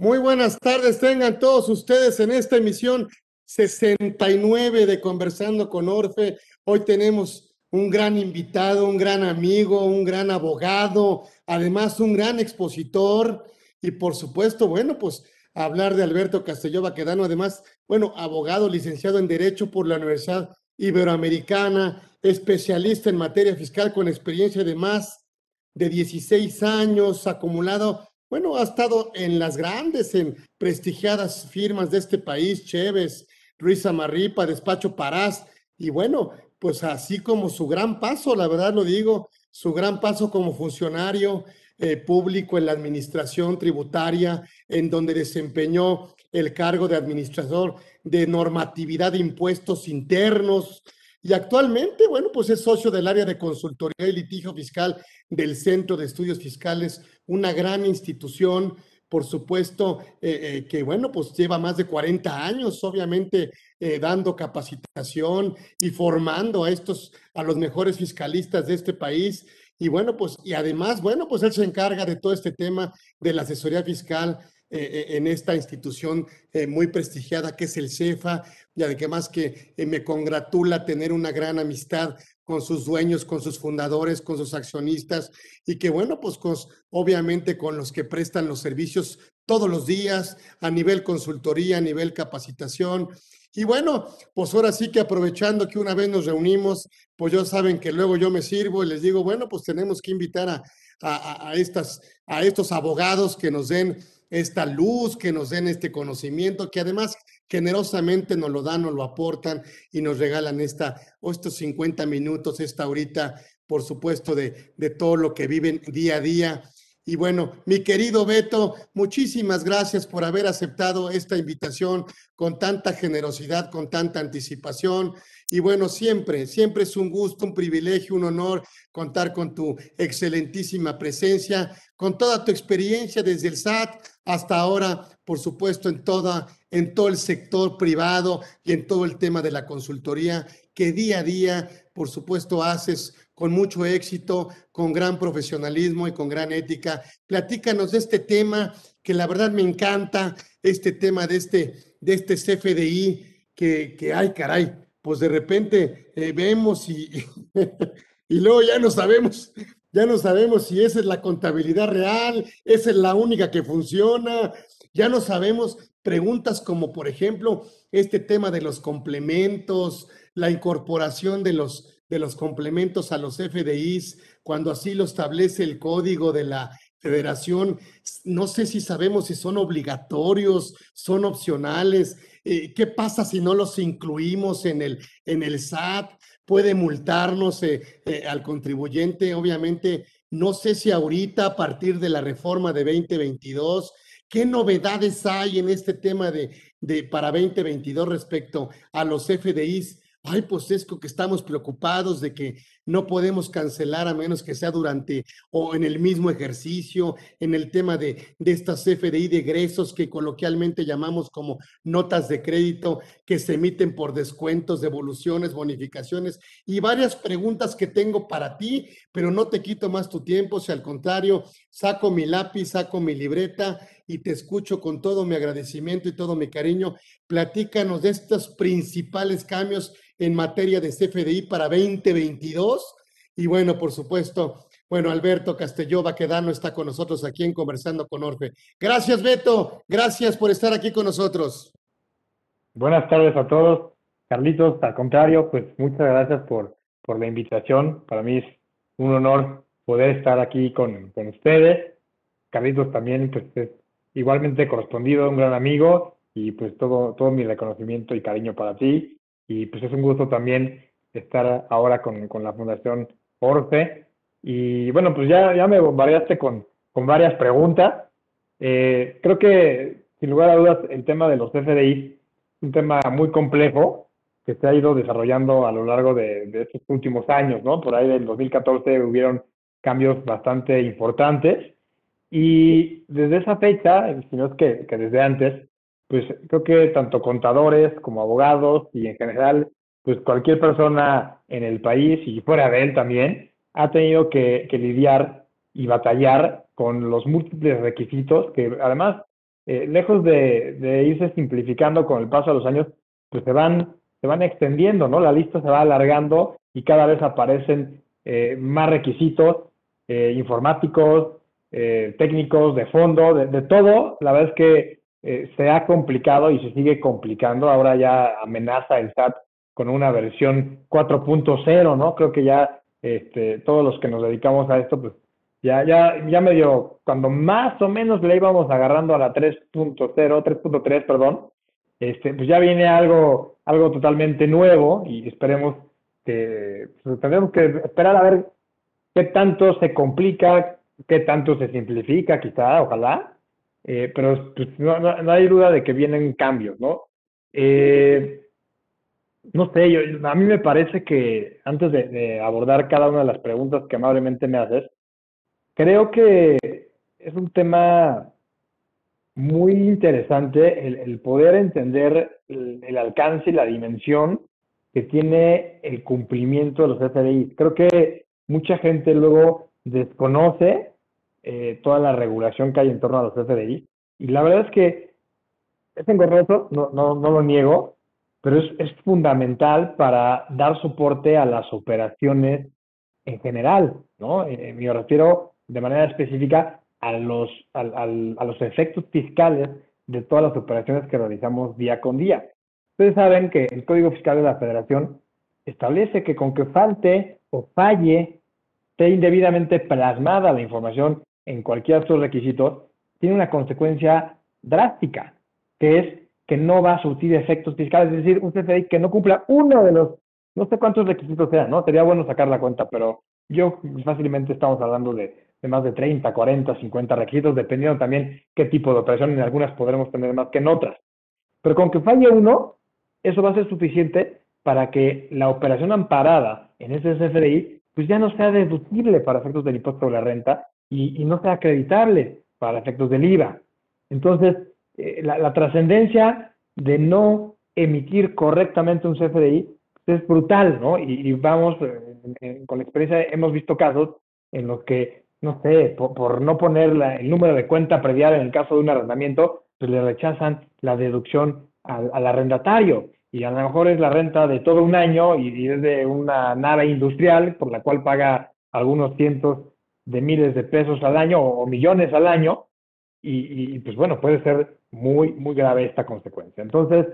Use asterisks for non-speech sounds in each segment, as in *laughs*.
Muy buenas tardes, tengan todos ustedes en esta emisión 69 de Conversando con Orfe. Hoy tenemos un gran invitado, un gran amigo, un gran abogado, además un gran expositor y por supuesto, bueno, pues hablar de Alberto Castelló Baquedano, además, bueno, abogado licenciado en Derecho por la Universidad Iberoamericana, especialista en materia fiscal con experiencia de más de 16 años, acumulado bueno, ha estado en las grandes, en prestigiadas firmas de este país, Chévez, Ruiz Amarripa, Despacho Parás, y bueno, pues así como su gran paso, la verdad lo digo, su gran paso como funcionario eh, público en la administración tributaria, en donde desempeñó el cargo de administrador de normatividad de impuestos internos, y actualmente, bueno, pues es socio del área de consultoría y litigio fiscal del Centro de Estudios Fiscales, una gran institución, por supuesto, eh, eh, que bueno, pues lleva más de 40 años, obviamente, eh, dando capacitación y formando a estos, a los mejores fiscalistas de este país. Y bueno, pues, y además, bueno, pues él se encarga de todo este tema de la asesoría fiscal en esta institución muy prestigiada que es el CEFA, y además que me congratula tener una gran amistad con sus dueños, con sus fundadores, con sus accionistas y que bueno, pues obviamente con los que prestan los servicios todos los días a nivel consultoría, a nivel capacitación. Y bueno, pues ahora sí que aprovechando que una vez nos reunimos, pues ya saben que luego yo me sirvo y les digo, bueno, pues tenemos que invitar a, a, estas, a estos abogados que nos den esta luz, que nos den este conocimiento, que además generosamente nos lo dan, nos lo aportan y nos regalan esta, o estos 50 minutos, esta ahorita, por supuesto, de, de todo lo que viven día a día. Y bueno, mi querido Beto, muchísimas gracias por haber aceptado esta invitación con tanta generosidad, con tanta anticipación. Y bueno, siempre, siempre es un gusto, un privilegio, un honor contar con tu excelentísima presencia, con toda tu experiencia desde el SAT hasta ahora, por supuesto, en toda en todo el sector privado y en todo el tema de la consultoría que día a día, por supuesto, haces con mucho éxito, con gran profesionalismo y con gran ética. Platícanos de este tema que la verdad me encanta, este tema de este, de este CFDI que, que ay caray, pues de repente eh, vemos y, *laughs* y luego ya no sabemos, ya no sabemos si esa es la contabilidad real, esa es la única que funciona, ya no sabemos preguntas como por ejemplo este tema de los complementos, la incorporación de los, de los complementos a los FDIs, cuando así lo establece el código de la federación. No sé si sabemos si son obligatorios, son opcionales. Eh, ¿Qué pasa si no los incluimos en el, en el SAT? ¿Puede multarnos eh, eh, al contribuyente? Obviamente, no sé si ahorita, a partir de la reforma de 2022, ¿qué novedades hay en este tema de, de para 2022 respecto a los FDIs? Ay, pues es que estamos preocupados de que no podemos cancelar a menos que sea durante o en el mismo ejercicio, en el tema de, de estas FDI de egresos que coloquialmente llamamos como notas de crédito que se emiten por descuentos, devoluciones, bonificaciones y varias preguntas que tengo para ti, pero no te quito más tu tiempo, si al contrario, saco mi lápiz, saco mi libreta y te escucho con todo mi agradecimiento y todo mi cariño. Platícanos de estos principales cambios en materia de CFDI para 2022. Y bueno, por supuesto, bueno, Alberto Castelló no está con nosotros aquí en Conversando con Orfe. Gracias, Beto. Gracias por estar aquí con nosotros. Buenas tardes a todos. Carlitos, al contrario, pues muchas gracias por, por la invitación. Para mí es un honor poder estar aquí con, con ustedes. Carlitos también, pues es igualmente correspondido, un gran amigo y pues todo, todo mi reconocimiento y cariño para ti y pues es un gusto también estar ahora con, con la Fundación Orfe. Y bueno, pues ya, ya me bombardeaste con, con varias preguntas. Eh, creo que, sin lugar a dudas, el tema de los FDI es un tema muy complejo que se ha ido desarrollando a lo largo de, de estos últimos años, ¿no? Por ahí del 2014 hubieron cambios bastante importantes y desde esa fecha, si no es que, que desde antes, pues creo que tanto contadores como abogados y en general, pues cualquier persona en el país y fuera de él también, ha tenido que, lidiar y batallar con los múltiples requisitos que además eh, lejos de, irse simplificando con el paso de los años, pues se van, se van extendiendo, ¿no? La lista se va alargando y cada vez aparecen eh, más requisitos eh, informáticos, técnicos, de fondo, de, de, todo. La verdad es que se ha complicado y se sigue complicando. Ahora ya amenaza el SAT con una versión 4.0, ¿no? Creo que ya este, todos los que nos dedicamos a esto, pues ya, ya, ya medio, cuando más o menos le íbamos agarrando a la 3.0, 3.3, perdón, este, pues ya viene algo, algo totalmente nuevo y esperemos que, pues tendremos que esperar a ver qué tanto se complica, qué tanto se simplifica, quizá, ojalá, eh, pero pues, no, no, hay duda de que vienen cambios, ¿no? Eh, no sé, yo, a mí me parece que antes de, abordar cada una de las preguntas que amablemente me haces, Creo que es un tema muy interesante el, poder entender el, alcance y la dimensión que tiene el cumplimiento de los FDI. Creo que mucha gente luego desconoce eh, toda la regulación que hay en torno a los FDI y la verdad es que es engorroso, no, no, no lo niego, pero es, es fundamental para dar soporte a las operaciones en general, ¿no? Eh, me refiero de manera específica a los, a, los efectos fiscales de todas las operaciones que realizamos día con día. Ustedes saben que el Código Fiscal de la Federación establece que con que falte o falle, esté indebidamente plasmada la información en cualquiera de sus requisitos, tiene una consecuencia drástica, que es que no va a surtir efectos fiscales, es decir, un CFDI que no cumpla uno de los, no sé cuántos requisitos sean, ¿no? Sería bueno sacar la cuenta, pero yo fácilmente estamos hablando de más de 30, 40, 50 requisitos, dependiendo también qué tipo de operación. En algunas podremos tener más que en otras. Pero con que falle uno, eso va a ser suficiente para que la operación amparada en ese CFDI pues ya no sea deducible para efectos del impuesto sobre la renta y, no sea acreditable para efectos del IVA. Entonces, eh, la, trascendencia de no emitir correctamente un CFDI es brutal, ¿no? Y, vamos, eh, con la experiencia hemos visto casos en los que no sé, por, no poner el número de cuenta predial en el caso de un arrendamiento, pues le rechazan la deducción al, arrendatario. Y a lo mejor es la renta de todo un año y, es de una nave industrial por la cual paga algunos cientos de miles de pesos al año o, millones al año. Y, pues bueno, puede ser muy, muy grave esta consecuencia. Entonces,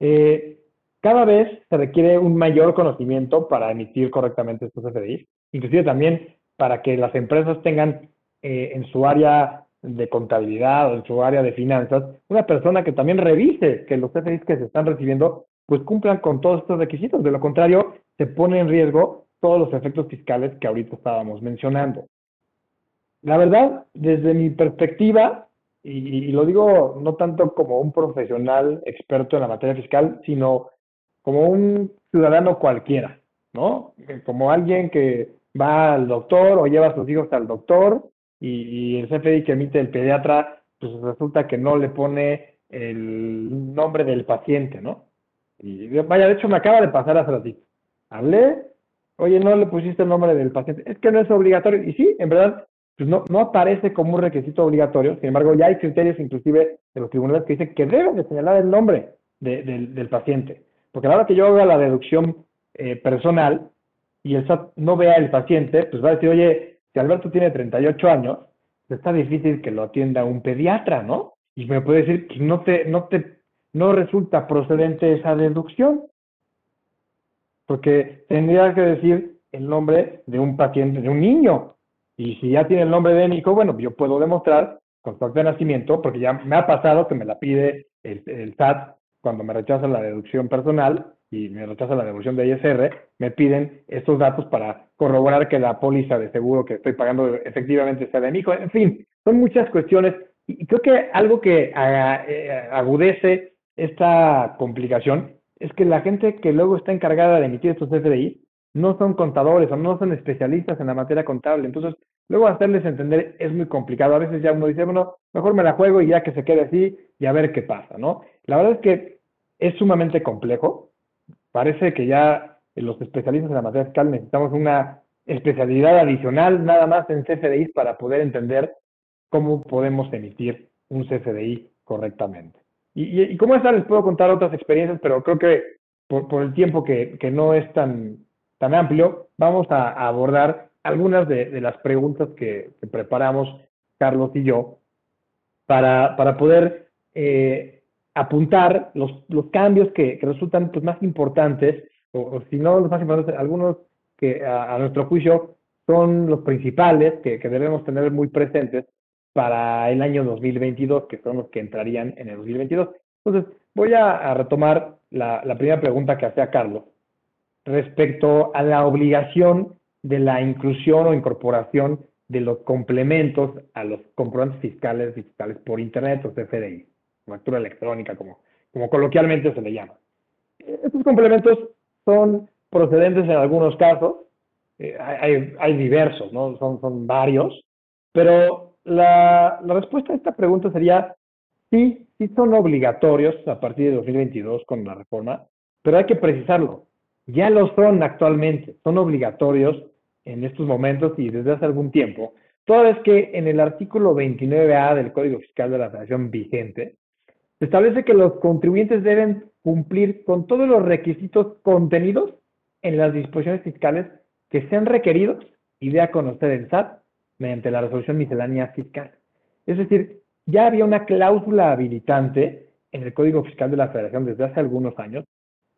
eh, cada vez se requiere un mayor conocimiento para emitir correctamente estos FDIs. Inclusive también para que las empresas tengan eh, en su área de contabilidad o en su área de finanzas una persona que también revise que los FDIs que se están recibiendo pues cumplan con todos estos requisitos. De lo contrario, se pone en riesgo todos los efectos fiscales que ahorita estábamos mencionando. La verdad, desde mi perspectiva, y, lo digo no tanto como un profesional experto en la materia fiscal, sino como un ciudadano cualquiera, ¿no? Como alguien que va al doctor o lleva a sus hijos al doctor y, el CFDI que emite el pediatra, pues resulta que no le pone el nombre del paciente, ¿no? Y vaya, de hecho me acaba de pasar hace ratito. Hablé, oye, no le pusiste el nombre del paciente, es que no es obligatorio. Y sí, en verdad, pues no, no aparece como un requisito obligatorio, sin embargo, ya hay criterios inclusive de los tribunales que dicen que deben de señalar el nombre del paciente. Porque a la hora que yo haga la deducción eh, personal, y el SAT no vea el paciente, pues va a decir, oye, si Alberto tiene 38 años, pues está difícil que lo atienda un pediatra, ¿no? Y me puede decir que no te, no te, no resulta procedente esa deducción. Porque tendría que decir el nombre de un paciente, de un niño. Y si ya tiene el nombre de Nico, bueno, yo puedo demostrar con su acta de nacimiento, porque ya me ha pasado que me la pide el, el SAT cuando me rechaza la deducción personal, y me rechaza la devolución de ISR, me piden estos datos para corroborar que la póliza de seguro que estoy pagando efectivamente sea de mi hijo. En fin, son muchas cuestiones y creo que algo que eh, agudece esta complicación es que la gente que luego está encargada de emitir estos FDI no son contadores o no son especialistas en la materia contable. Entonces, luego hacerles entender es muy complicado. A veces ya uno dice, bueno, mejor me la juego y ya que se quede así y a ver qué pasa, ¿no? La verdad es que es sumamente complejo parece que ya los especialistas en la materia fiscal necesitamos una especialidad adicional nada más en CFDI para poder entender cómo podemos emitir un CFDI correctamente. Y, y, como esta les puedo contar otras experiencias, pero creo que por, el tiempo que, que, no es tan, tan amplio, vamos a, abordar algunas de, las preguntas que, preparamos Carlos y yo para, para poder eh, apuntar los, los cambios que, resultan pues, más importantes, o, si no los más importantes, algunos que a, nuestro juicio son los principales que, que debemos tener muy presentes para el año 2022, que son los que entrarían en el 2022. Entonces, voy a, retomar la, primera pregunta que hacía Carlos respecto a la obligación de la inclusión o incorporación de los complementos a los comprobantes fiscales digitales por Internet o CFDI, factura electrónica, como, como coloquialmente se le llama. Estos complementos son procedentes en algunos casos, eh, hay, hay, diversos, ¿no? son, son varios, pero la, respuesta a esta pregunta sería sí, sí son obligatorios a partir de 2022 con la reforma, pero hay que precisarlo. Ya lo son actualmente, son obligatorios en estos momentos y desde hace algún tiempo, toda vez que en el artículo 29A del Código Fiscal de la Federación vigente, se establece que los contribuyentes deben cumplir con todos los requisitos contenidos en las disposiciones fiscales que sean requeridos y dé a conocer el SAT mediante la resolución miscelánea fiscal. Es decir, ya había una cláusula habilitante en el Código Fiscal de la Federación desde hace algunos años.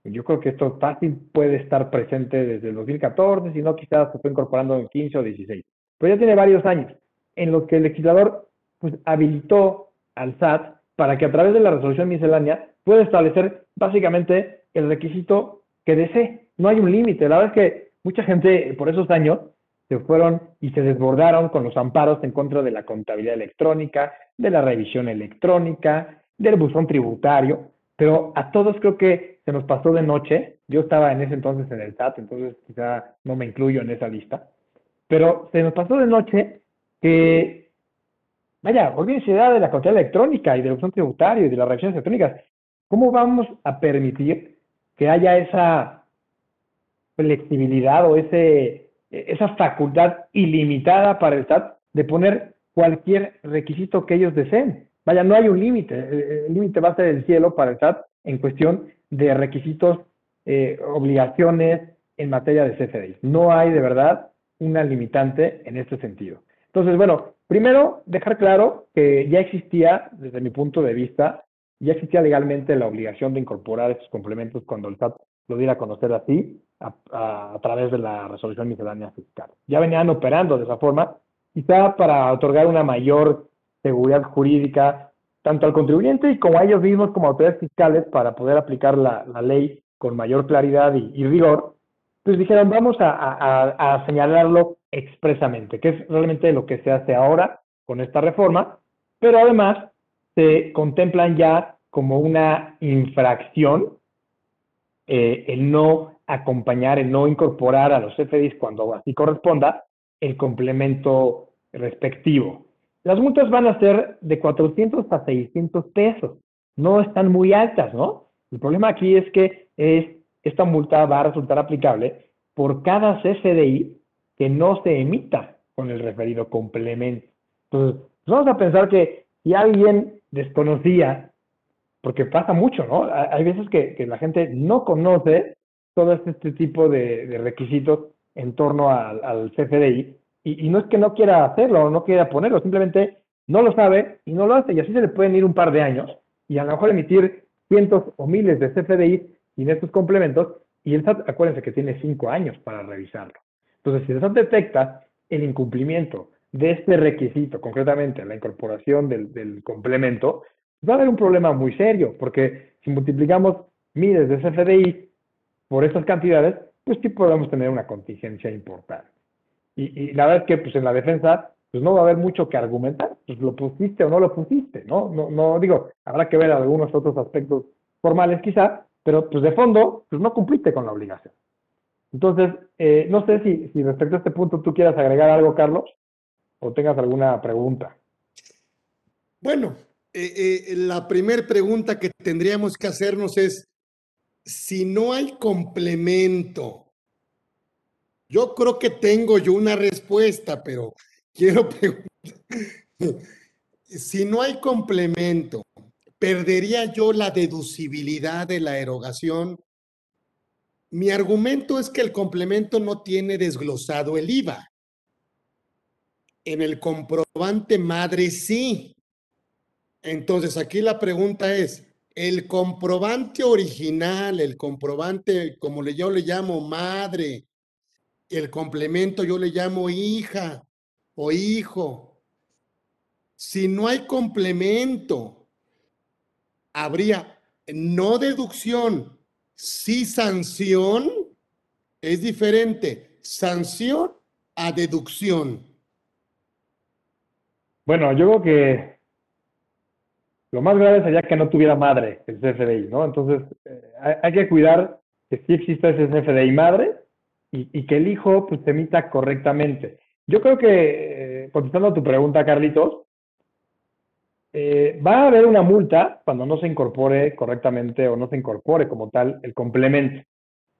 Yo creo que esto fácil puede estar presente desde el 2014, si no quizás se fue incorporando en 15 o 16. Pero ya tiene varios años en los que el legislador pues, habilitó al SAT para que a través de la resolución miscelánea pueda establecer básicamente el requisito que desee. No hay un límite. La verdad es que mucha gente por esos años se fueron y se desbordaron con los amparos en contra de la contabilidad electrónica, de la revisión electrónica, del buzón tributario, pero a todos creo que se nos pasó de noche. Yo estaba en ese entonces en el SAT, entonces quizá no me incluyo en esa lista, pero se nos pasó de noche que, vaya, olvídense de la contabilidad electrónica y del buzón tributario y de las revisiones electrónicas. ¿Cómo vamos a permitir que haya esa flexibilidad o ese esa facultad ilimitada para el SAT de poner cualquier requisito que ellos deseen. Vaya, no hay un límite. El límite va a ser el cielo para el SAT en cuestión de requisitos, eh, obligaciones en materia de CFDI. No hay de verdad una limitante en este sentido. Entonces, bueno, primero dejar claro que ya existía, desde mi punto de vista, ya existía legalmente la obligación de incorporar estos complementos cuando el SAT lo diera a conocer así a, través de la resolución miscelánea fiscal. Ya venían operando de esa forma, quizá para otorgar una mayor seguridad jurídica tanto al contribuyente y como a ellos mismos como autoridades fiscales para poder aplicar la, ley con mayor claridad y, rigor, pues dijeron, vamos a, señalarlo expresamente, que es realmente lo que se hace ahora con esta reforma, pero además se contemplan ya como una infracción eh, el no acompañar, el no incorporar a los FDIs cuando así corresponda el complemento respectivo. Las multas van a ser de 400 a 600 pesos. No están muy altas, ¿no? El problema aquí es que es, esta multa va a resultar aplicable por cada CFDI que no se emita con el referido complemento. Entonces, vamos a pensar que si alguien desconocía, porque pasa mucho, ¿no? Hay veces que, la gente no conoce todo este tipo de, requisitos en torno al, CFDI y, no es que no quiera hacerlo o no quiera ponerlo, simplemente no lo sabe y no lo hace y así se le pueden ir un par de años y a lo mejor emitir cientos o miles de CFDI sin estos complementos y el SAT, acuérdense que tiene cinco años para revisarlo. Entonces, si el SAT detecta el incumplimiento de este requisito, concretamente la incorporación del, del complemento, va a haber un problema muy serio, porque si multiplicamos miles de CFDI por estas cantidades, pues sí podemos tener una contingencia importante. Y, la verdad es que pues en la defensa pues no va a haber mucho que argumentar, pues lo pusiste o no lo pusiste, ¿no? No, no digo, habrá que ver algunos otros aspectos formales quizá, pero pues de fondo, pues no cumpliste con la obligación. Entonces, eh, no sé si, respecto a este punto tú quieras agregar algo, Carlos, o tengas alguna pregunta. Bueno, eh, eh, la primera pregunta que tendríamos que hacernos es, si no hay complemento, yo creo que tengo yo una respuesta, pero quiero preguntar, *laughs* si no hay complemento ¿perdería yo la deducibilidad de la erogación? Mi argumento es que el complemento no tiene desglosado el IVA. En el comprobante madre sí. Entonces aquí la pregunta es, el comprobante original, el comprobante, como yo le llamo madre, el complemento yo le llamo hija o hijo. Si no hay complemento, habría no deducción, sí sanción, es diferente, sanción a deducción. Bueno, yo creo que lo más grave sería que no tuviera madre el CFDI, ¿no? Entonces, eh, hay, que cuidar que sí exista ese CFDI madre y, que el hijo pues, se emita correctamente. Yo creo que, eh, contestando a tu pregunta, Carlitos, eh, va a haber una multa cuando no se incorpore correctamente o no se incorpore como tal el complemento.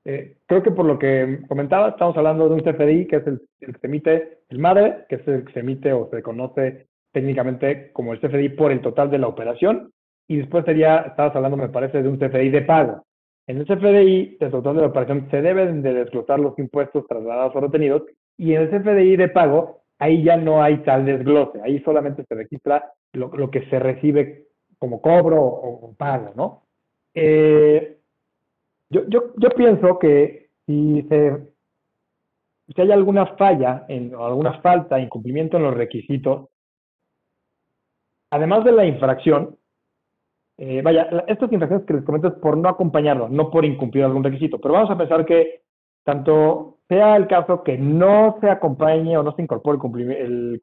creo que por lo que comentaba, estamos hablando de un CFDI que es el, el, que se emite el madre, que es el que se emite o se conoce técnicamente como el CFDI por el total de la operación y después sería, estabas hablando me parece de un CFDI de pago. En el CFDI del total de la operación se deben de desglosar los impuestos trasladados o retenidos y en el CFDI de pago ahí ya no hay tal desglose, ahí solamente se registra lo, que se recibe como cobro o, pago, ¿no? Eh, yo, yo, yo pienso que si se si hay alguna falla en, o alguna falta, incumplimiento en los requisitos, además de la infracción, eh, vaya, estas infracciones que les comento es por no acompañarlo, no por incumplir algún requisito, pero vamos a pensar que tanto sea el caso que no se acompañe o no se incorpore el,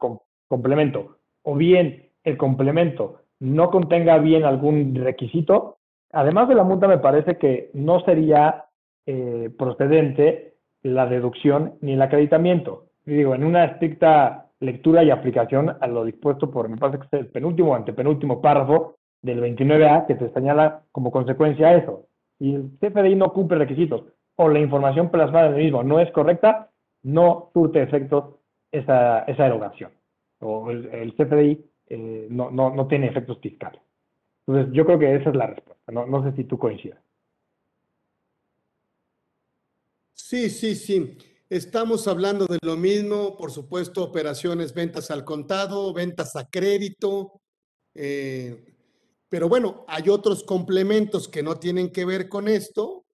complemento, o bien el complemento no contenga bien algún requisito, además de la multa me parece que no sería eh, procedente la deducción ni el acreditamiento. digo, en una estricta lectura y aplicación a lo dispuesto por, me parece que es el penúltimo o antepenúltimo párrafo del 29A que te señala como consecuencia eso. Si el CFDI no cumple requisitos o la información plasmada en el mismo no es correcta, no surte efectos esa, esa erogación. O el, CFDI eh, no, no, no, tiene efectos fiscales. Entonces, yo creo que esa es la respuesta. No, no sé si tú coincides. Sí, sí, sí. Estamos hablando de lo mismo, por supuesto, operaciones, ventas al contado, ventas a crédito, eh, pero bueno, hay otros complementos que no tienen que ver con esto,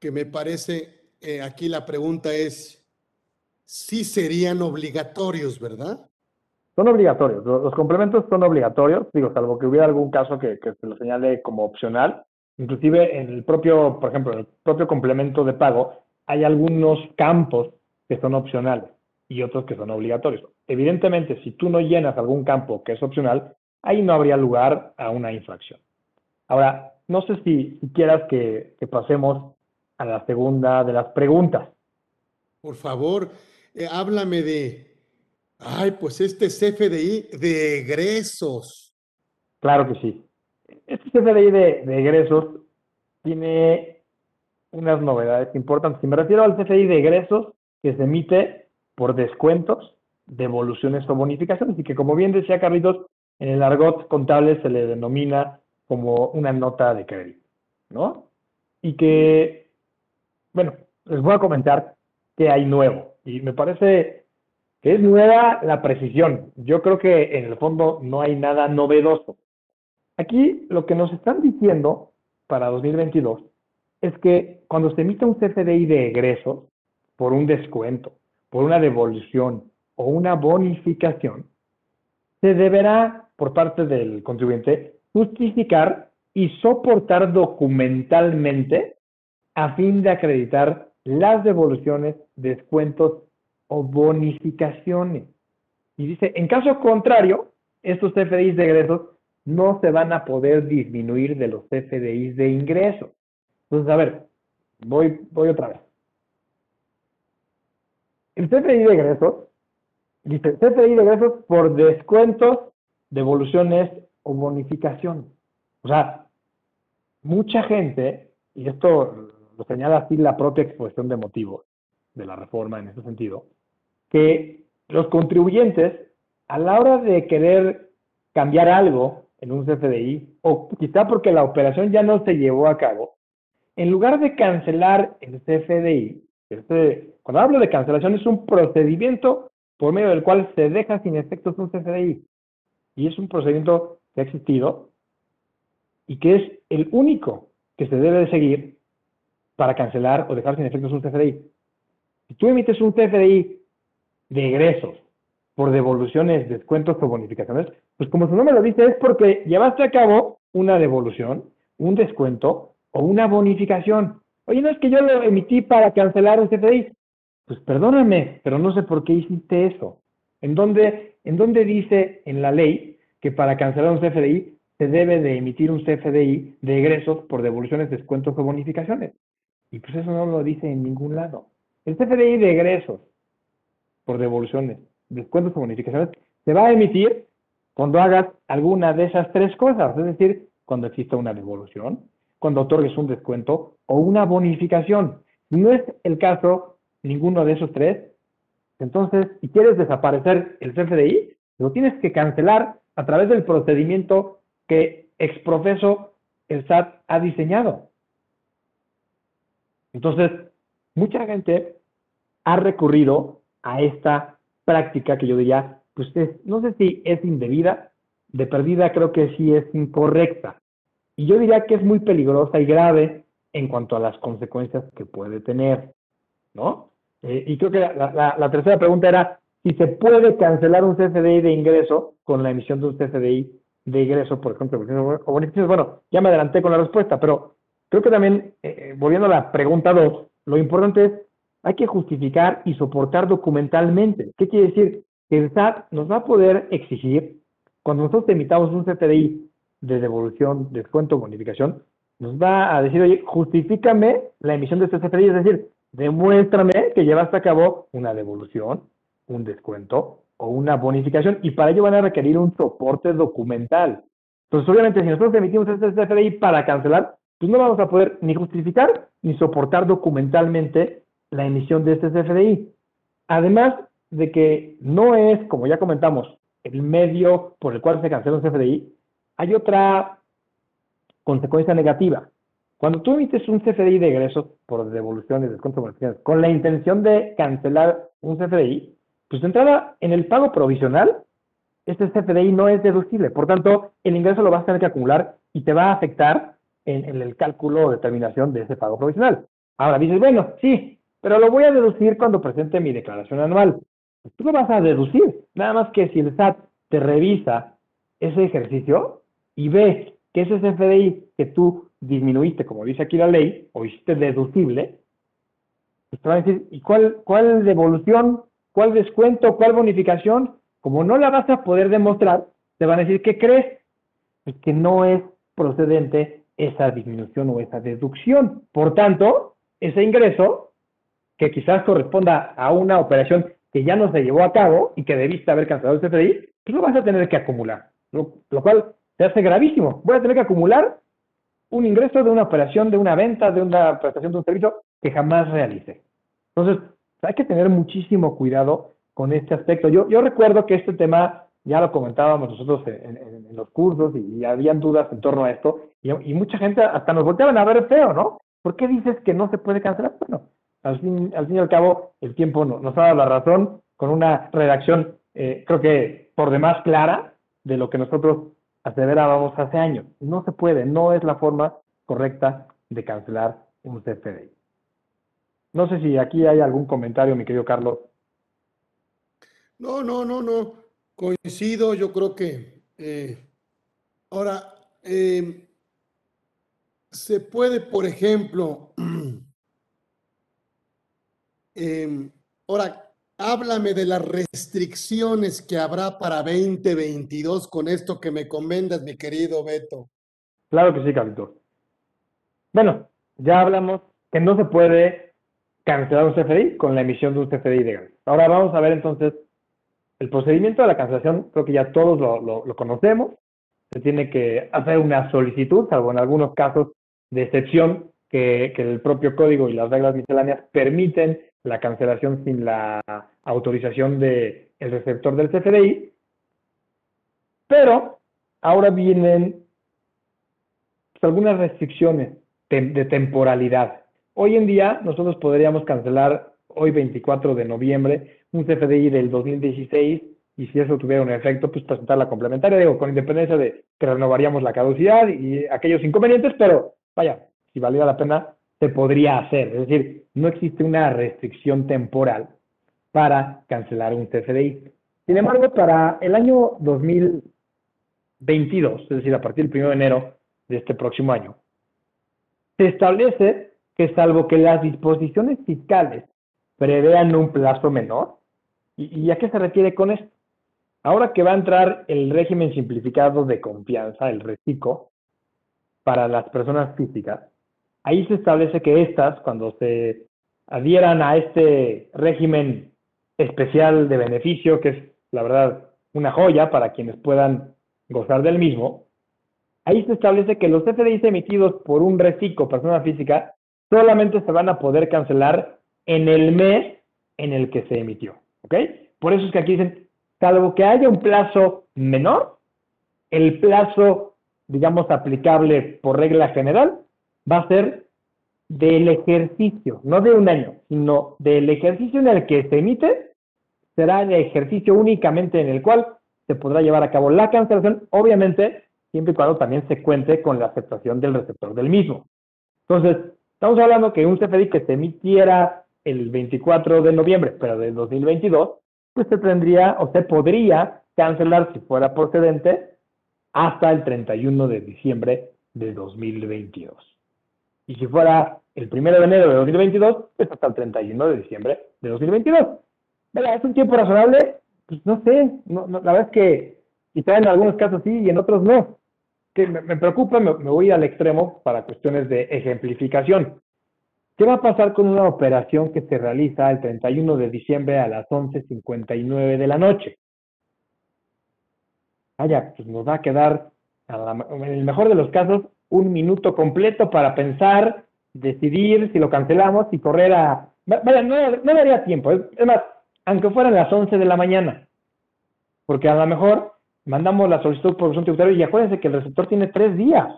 que me parece, eh, aquí la pregunta es, si serían obligatorios, ¿verdad? Son obligatorios, los, complementos son obligatorios, digo, salvo que hubiera algún caso que, que se lo señale como opcional, inclusive en el propio, por ejemplo, el propio complemento de pago, hay algunos campos que son opcionales y otros que son obligatorios. Evidentemente, si tú no llenas algún campo que es opcional, ahí no habría lugar a una infracción. Ahora, no sé si, quieras que, pasemos a la segunda de las preguntas. Por favor, eh, háblame de, ay, pues este CFDI de egresos. Claro que sí. Este CFDI de, de egresos tiene unas novedades importantes. Y me refiero al CFI de egresos que se emite por descuentos, devoluciones o bonificaciones, y que como bien decía Carlitos, en el argot contable se le denomina como una nota de crédito, ¿no? Y que, bueno, les voy a comentar qué hay nuevo. Y me parece que es nueva la precisión. Yo creo que en el fondo no hay nada novedoso. Aquí lo que nos están diciendo para 2022 es que cuando se emite un CFDI de egreso por un descuento, por una devolución o una bonificación, se deberá por parte del contribuyente justificar y soportar documentalmente a fin de acreditar las devoluciones, descuentos o bonificaciones. Y dice, en caso contrario, estos CFDIs de egresos no se van a poder disminuir de los CFDIs de ingresos. Entonces, a ver, voy, voy otra vez. El CFI de egresos, dice CFI de egresos por descuentos, devoluciones o bonificación. O sea, mucha gente, y esto lo señala así la propia exposición de motivos de la reforma en ese sentido, que los contribuyentes, a la hora de querer cambiar algo en un CFDI, o quizá porque la operación ya no se llevó a cabo, en lugar de cancelar el CFDI, este, cuando hablo de cancelación es un procedimiento por medio del cual se deja sin efectos un CFDI. Y es un procedimiento que ha existido y que es el único que se debe de seguir para cancelar o dejar sin efectos un CFDI. Si tú emites un CFDI de egresos por devoluciones, descuentos o bonificaciones, pues como su nombre lo dice, es porque llevaste a cabo una devolución, un descuento o una bonificación. Oye, no es que yo lo emití para cancelar un CFDI. Pues perdóname, pero no sé por qué hiciste eso. ¿En dónde, ¿En dónde dice en la ley que para cancelar un CFDI se debe de emitir un CFDI de egresos por devoluciones, descuentos o bonificaciones? Y pues eso no lo dice en ningún lado. El CFDI de egresos por devoluciones, descuentos o bonificaciones se va a emitir cuando hagas alguna de esas tres cosas, es decir, cuando exista una devolución, cuando otorgues un descuento o una bonificación. No es el caso ninguno de esos tres, entonces, si quieres desaparecer el CFDI, lo tienes que cancelar a través del procedimiento que exprofeso el SAT ha diseñado. Entonces, mucha gente ha recurrido a esta práctica que yo diría, pues no sé si es indebida, de perdida creo que sí es incorrecta. Y yo diría que es muy peligrosa y grave en cuanto a las consecuencias que puede tener, ¿no? Eh, y creo que la, tercera pregunta era si se puede cancelar un CFDI de ingreso con la emisión de un CFDI de ingreso, por ejemplo, o bonificaciones. Bueno, ya me adelanté con la respuesta, pero creo que también, eh, eh, volviendo a la pregunta 2, lo importante es, hay que justificar y soportar documentalmente. ¿Qué quiere decir? El SAT nos va a poder exigir, cuando nosotros emitamos un CFDI de devolución, descuento, bonificación, nos va a decir, oye, justifícame la emisión de este CFDI, es decir, demuéstrame que llevaste a cabo una devolución, un descuento o una bonificación, y para ello van a requerir un soporte documental. Entonces, obviamente, si nosotros emitimos este CFDI para cancelar, pues no vamos a poder ni justificar ni soportar documentalmente la emisión de este CFDI. Además de que no es, como ya comentamos, el medio por el cual se cancela un CFDI, hay otra consecuencia negativa. Cuando tú emites un CFDI de egresos por devoluciones, descuentos, con la intención de cancelar un CFDI, pues de entrada en el pago provisional, este CFDI no es deducible. Por tanto, el ingreso lo vas a tener que acumular y te va a afectar en, el cálculo o determinación de ese pago provisional. Ahora dices, bueno, sí, pero lo voy a deducir cuando presente mi declaración anual. Pues tú lo vas a deducir. Nada más que si el SAT te revisa ese ejercicio, y ve que ese CFDI que tú disminuiste, como dice aquí la ley, o hiciste deducible, pues te va a decir, ¿y cuál, cuál devolución, cuál descuento, cuál bonificación? Como no la vas a poder demostrar, te van a decir, ¿qué crees? Que no es procedente esa disminución o esa deducción. Por tanto, ese ingreso, que quizás corresponda a una operación que ya no se llevó a cabo y que debiste haber cancelado el CFDI, pues lo vas a tener que acumular. Lo, lo cual se hace gravísimo. Voy a tener que acumular un ingreso de una operación, de una venta, de una prestación de un servicio que jamás realice. Entonces, hay que tener muchísimo cuidado con este aspecto. Yo, yo recuerdo que este tema ya lo comentábamos nosotros en, los cursos y, habían dudas en torno a esto y, mucha gente hasta nos volteaban a ver feo, ¿no? ¿Por qué dices que no se puede cancelar? Bueno, al fin, al fin y al cabo, el tiempo nos ha dado la razón con una redacción, eh, creo que por demás clara, de lo que nosotros aseverábamos hace años. No se puede, no es la forma correcta de cancelar un CFDI. No sé si aquí hay algún comentario, mi querido Carlos. No, no, no, no. Coincido, yo creo que. Eh, ahora, eh, se puede, por ejemplo, eh, *clears throat* ahora, Háblame de las restricciones que habrá para 2022 con esto que me comendas, mi querido Beto. Claro que sí, Carlitos. Bueno, ya hablamos que no se puede cancelar un CFDI con la emisión de un CFDI de gas. Ahora vamos a ver entonces el procedimiento de la cancelación, creo que ya todos lo, conocemos. Se tiene que hacer una solicitud, salvo en algunos casos de excepción que, que el propio código y las reglas misceláneas permiten la cancelación sin la autorización del receptor del CFDI, pero ahora vienen pues, algunas restricciones de temporalidad. Hoy en día nosotros podríamos cancelar hoy 24 de noviembre un CFDI del 2016 y si eso tuviera un efecto, pues presentar la complementaria, digo, con independencia de que renovaríamos la caducidad y aquellos inconvenientes, pero vaya, si valiera la pena, se podría hacer. Es decir, no existe una restricción temporal para cancelar un CFDI. Sin embargo, para el año 2022, es decir, a partir del 1 de enero de este próximo año, se establece que salvo que las disposiciones fiscales prevean un plazo menor, ¿y, a qué se refiere con esto? Ahora que va a entrar el régimen simplificado de confianza, el RECICO, para las personas físicas, ahí se establece que estas, cuando se adhieran a este régimen especial de beneficio, que es la verdad una joya para quienes puedan gozar del mismo, ahí se establece que los CFDIs emitidos por un reciclo, persona física, solamente se van a poder cancelar en el mes en el que se emitió. ¿Ok? Por eso es que aquí dicen, salvo que haya un plazo menor, el plazo, digamos, aplicable por regla general va a ser del ejercicio, no de un año, sino del ejercicio en el que se emite, será el ejercicio únicamente en el cual se podrá llevar a cabo la cancelación, obviamente, siempre y cuando también se cuente con la aceptación del receptor del mismo. Entonces, estamos hablando que un CFDI que se emitiera el 24 de noviembre, pero del 2022, pues se tendría o se podría cancelar si fuera procedente hasta el 31 de diciembre de 2022. Y si fuera el 1 de enero de 2022, pues hasta el 31 de diciembre de 2022. ¿Verdad? ¿Es un tiempo razonable? Pues no sé, la verdad es que quizá en algunos casos sí y en otros no. Que me, preocupa, me, me voy al extremo para cuestiones de ejemplificación. ¿Qué va a pasar con una operación que se realiza el 31 de diciembre a las 11.59 de la noche? Vaya, pues nos va a quedar, en el mejor de los casos, un minuto completo para pensar, decidir si lo cancelamos y correr a... Vaya, no, daría tiempo. Es, más, aunque fueran las 11 de la mañana. Porque a lo mejor mandamos la solicitud por un tributario y acuérdense que el receptor tiene tres días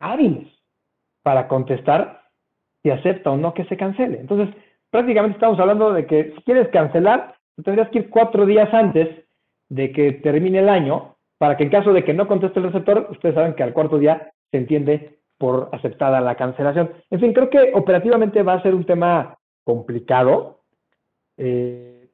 hábiles para contestar si acepta o no que se cancele. Entonces, prácticamente estamos hablando de que si quieres cancelar, tendrías que ir cuatro días antes de que termine el año para que en caso de que no conteste el receptor, ustedes saben que al cuarto día se entiende por aceptada la cancelación. En fin, creo que operativamente va a ser un tema complicado eh,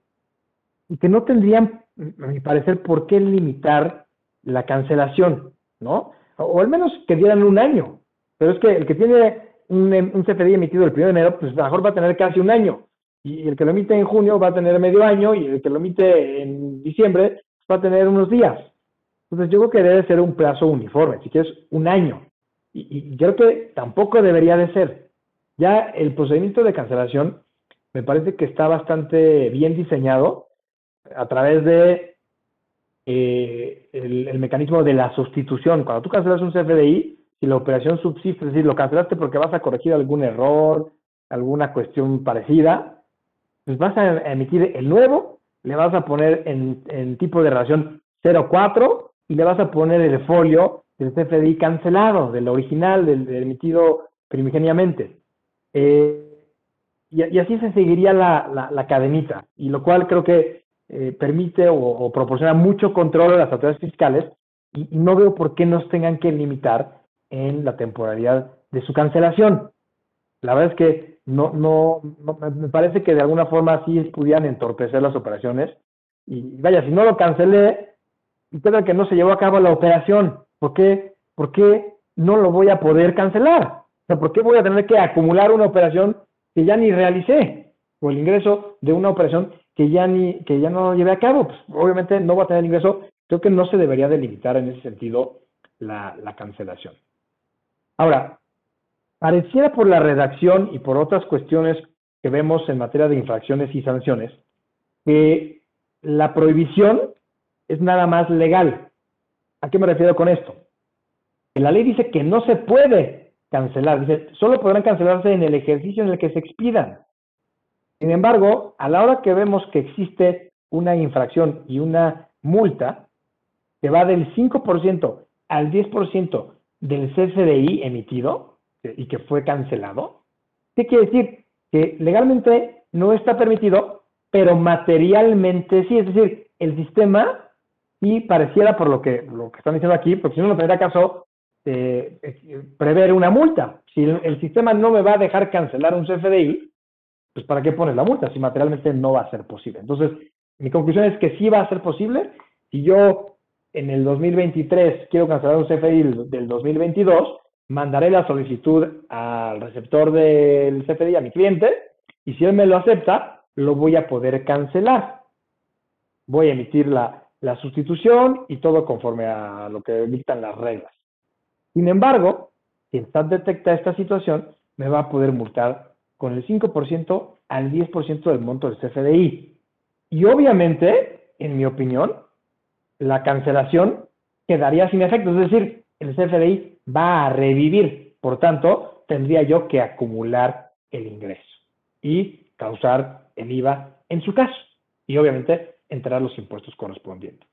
y que no tendrían, a mi parecer, por qué limitar la cancelación, ¿no? O, al menos que dieran un año. Pero es que el que tiene un, un CFDI emitido el 1 de enero, pues mejor va a tener casi un año. Y el que lo emite en junio va a tener medio año y el que lo emite en diciembre va a tener unos días. Entonces yo creo que debe ser un plazo uniforme, si quieres un año. Y, y creo que tampoco debería de ser. Ya el procedimiento de cancelación me parece que está bastante bien diseñado a través de eh, el, mecanismo de la sustitución. Cuando tú cancelas un CFDI, si la operación subsiste, es decir, lo cancelaste porque vas a corregir algún error, alguna cuestión parecida, pues vas a emitir el nuevo, le vas a poner en, tipo de relación 04 y le vas a poner el folio del CFDI cancelado, del original, del, emitido primigeniamente. Eh, y, así se seguiría la, cadenita, y lo cual creo que eh, permite o, proporciona mucho control a las autoridades fiscales y, no veo por qué nos tengan que limitar en la temporalidad de su cancelación. La verdad es que no, no, me parece que de alguna forma sí pudieran entorpecer las operaciones. Y vaya, si no lo cancelé, y que no se llevó a cabo la operación, ¿por qué, ¿por qué no lo voy a poder cancelar? O sea, ¿por qué voy a tener que acumular una operación que ya ni realicé? O el ingreso de una operación que ya, ni, que ya no llevé a cabo. Pues, obviamente no va a tener ingreso. Creo que no se debería delimitar en ese sentido la, la cancelación. Ahora, pareciera por la redacción y por otras cuestiones que vemos en materia de infracciones y sanciones, que la prohibición es nada más legal. ¿A qué me refiero con esto? La ley dice que no se puede cancelar, dice, solo podrán cancelarse en el ejercicio en el que se expidan. Sin embargo, a la hora que vemos que existe una infracción y una multa que va del 5% al 10% del CFDI emitido y que fue cancelado, ¿qué quiere decir? Que legalmente no está permitido, pero materialmente sí. Es decir, el sistema sí pareciera por lo que, lo que están diciendo aquí, porque si no, no tendría caso eh, prever una multa. Si el, sistema no me va a dejar cancelar un CFDI, pues ¿para qué pones la multa si materialmente no va a ser posible? Entonces, mi conclusión es que sí va a ser posible. Si yo en el 2023 quiero cancelar un CFDI del 2022, mandaré la solicitud al receptor del CFDI, a mi cliente, y si él me lo acepta, lo voy a poder cancelar. Voy a emitir la, la sustitución y todo conforme a lo que dictan las reglas. Sin embargo, si el SAT detecta esta situación, me va a poder multar con el 5% al 10% del monto del CFDI. Y obviamente, en mi opinión, la cancelación quedaría sin efecto, es decir, el CFDI va a revivir, por tanto, tendría yo que acumular el ingreso y causar el IVA en su caso y obviamente entrar los impuestos correspondientes.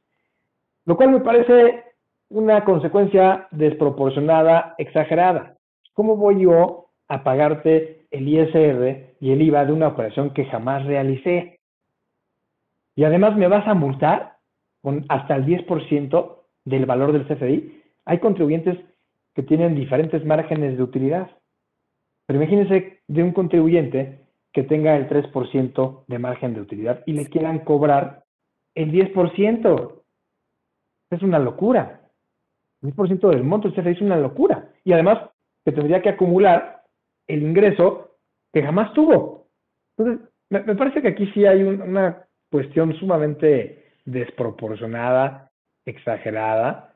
Lo cual me parece una consecuencia desproporcionada, exagerada. ¿Cómo voy yo a pagarte el ISR y el IVA de una operación que jamás realicé? Y además me vas a multar con hasta el 10% del valor del CFDI. Hay contribuyentes que tienen diferentes márgenes de utilidad. Pero imagínense de un contribuyente que tenga el 3% de margen de utilidad y le quieran cobrar el 10%. Es una locura. El 10% del monto del CFDI es una locura. Y además que tendría que acumular el ingreso que jamás tuvo. Entonces, me, parece que aquí sí hay una cuestión sumamente desproporcionada, exagerada,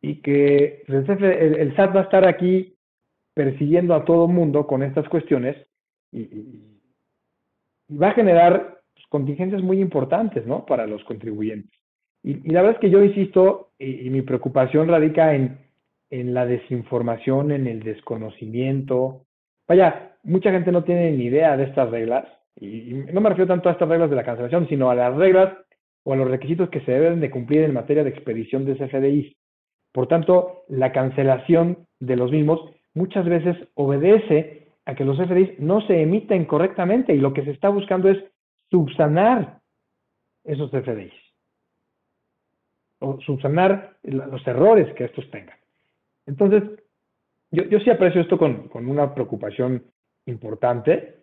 y que el, SAT va a estar aquí persiguiendo a todo mundo con estas cuestiones y, va a generar pues, contingencias muy importantes ¿no? para los contribuyentes. Y, la verdad es que yo insisto, y, mi preocupación radica en, en, la desinformación, en el desconocimiento. Vaya, mucha gente no tiene ni idea de estas reglas, y, no me refiero tanto a estas reglas de la cancelación, sino a las reglas o a los requisitos que se deben de cumplir en materia de expedición de CFDIs. Por tanto, la cancelación de los mismos muchas veces obedece a que los CFDIs no se emiten correctamente y lo que se está buscando es subsanar esos CFDIs o subsanar los errores que estos tengan. Entonces, yo, yo sí aprecio esto con, con, una preocupación importante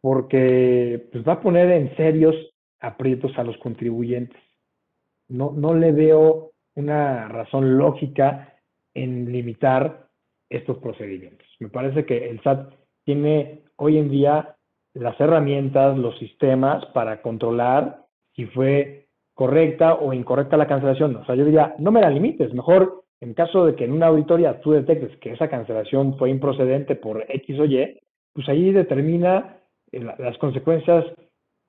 porque pues, va a poner en serios aprietos a los contribuyentes. No, no le veo una razón lógica en limitar estos procedimientos. Me parece que el SAT tiene hoy en día las herramientas, los sistemas para controlar si fue correcta o incorrecta la cancelación. O sea, yo diría, no me la limites, mejor en caso de que en una auditoría tú detectes que esa cancelación fue improcedente por X o Y, pues ahí determina eh, las consecuencias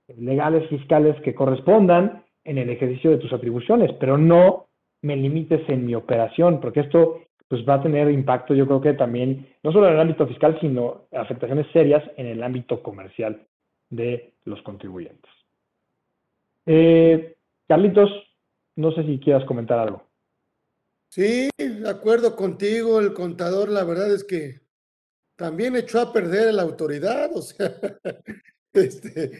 legales fiscales que correspondan en el ejercicio de tus atribuciones, pero no me limites en mi operación, porque esto pues va a tener impacto, yo creo que también, no solo en el ámbito fiscal, sino afectaciones serias en el ámbito comercial de los contribuyentes. Eh, Carlitos, no sé si quieras comentar algo. Sí, de acuerdo contigo, el contador, la verdad es que también echó a perder la autoridad, o sea, *laughs* este,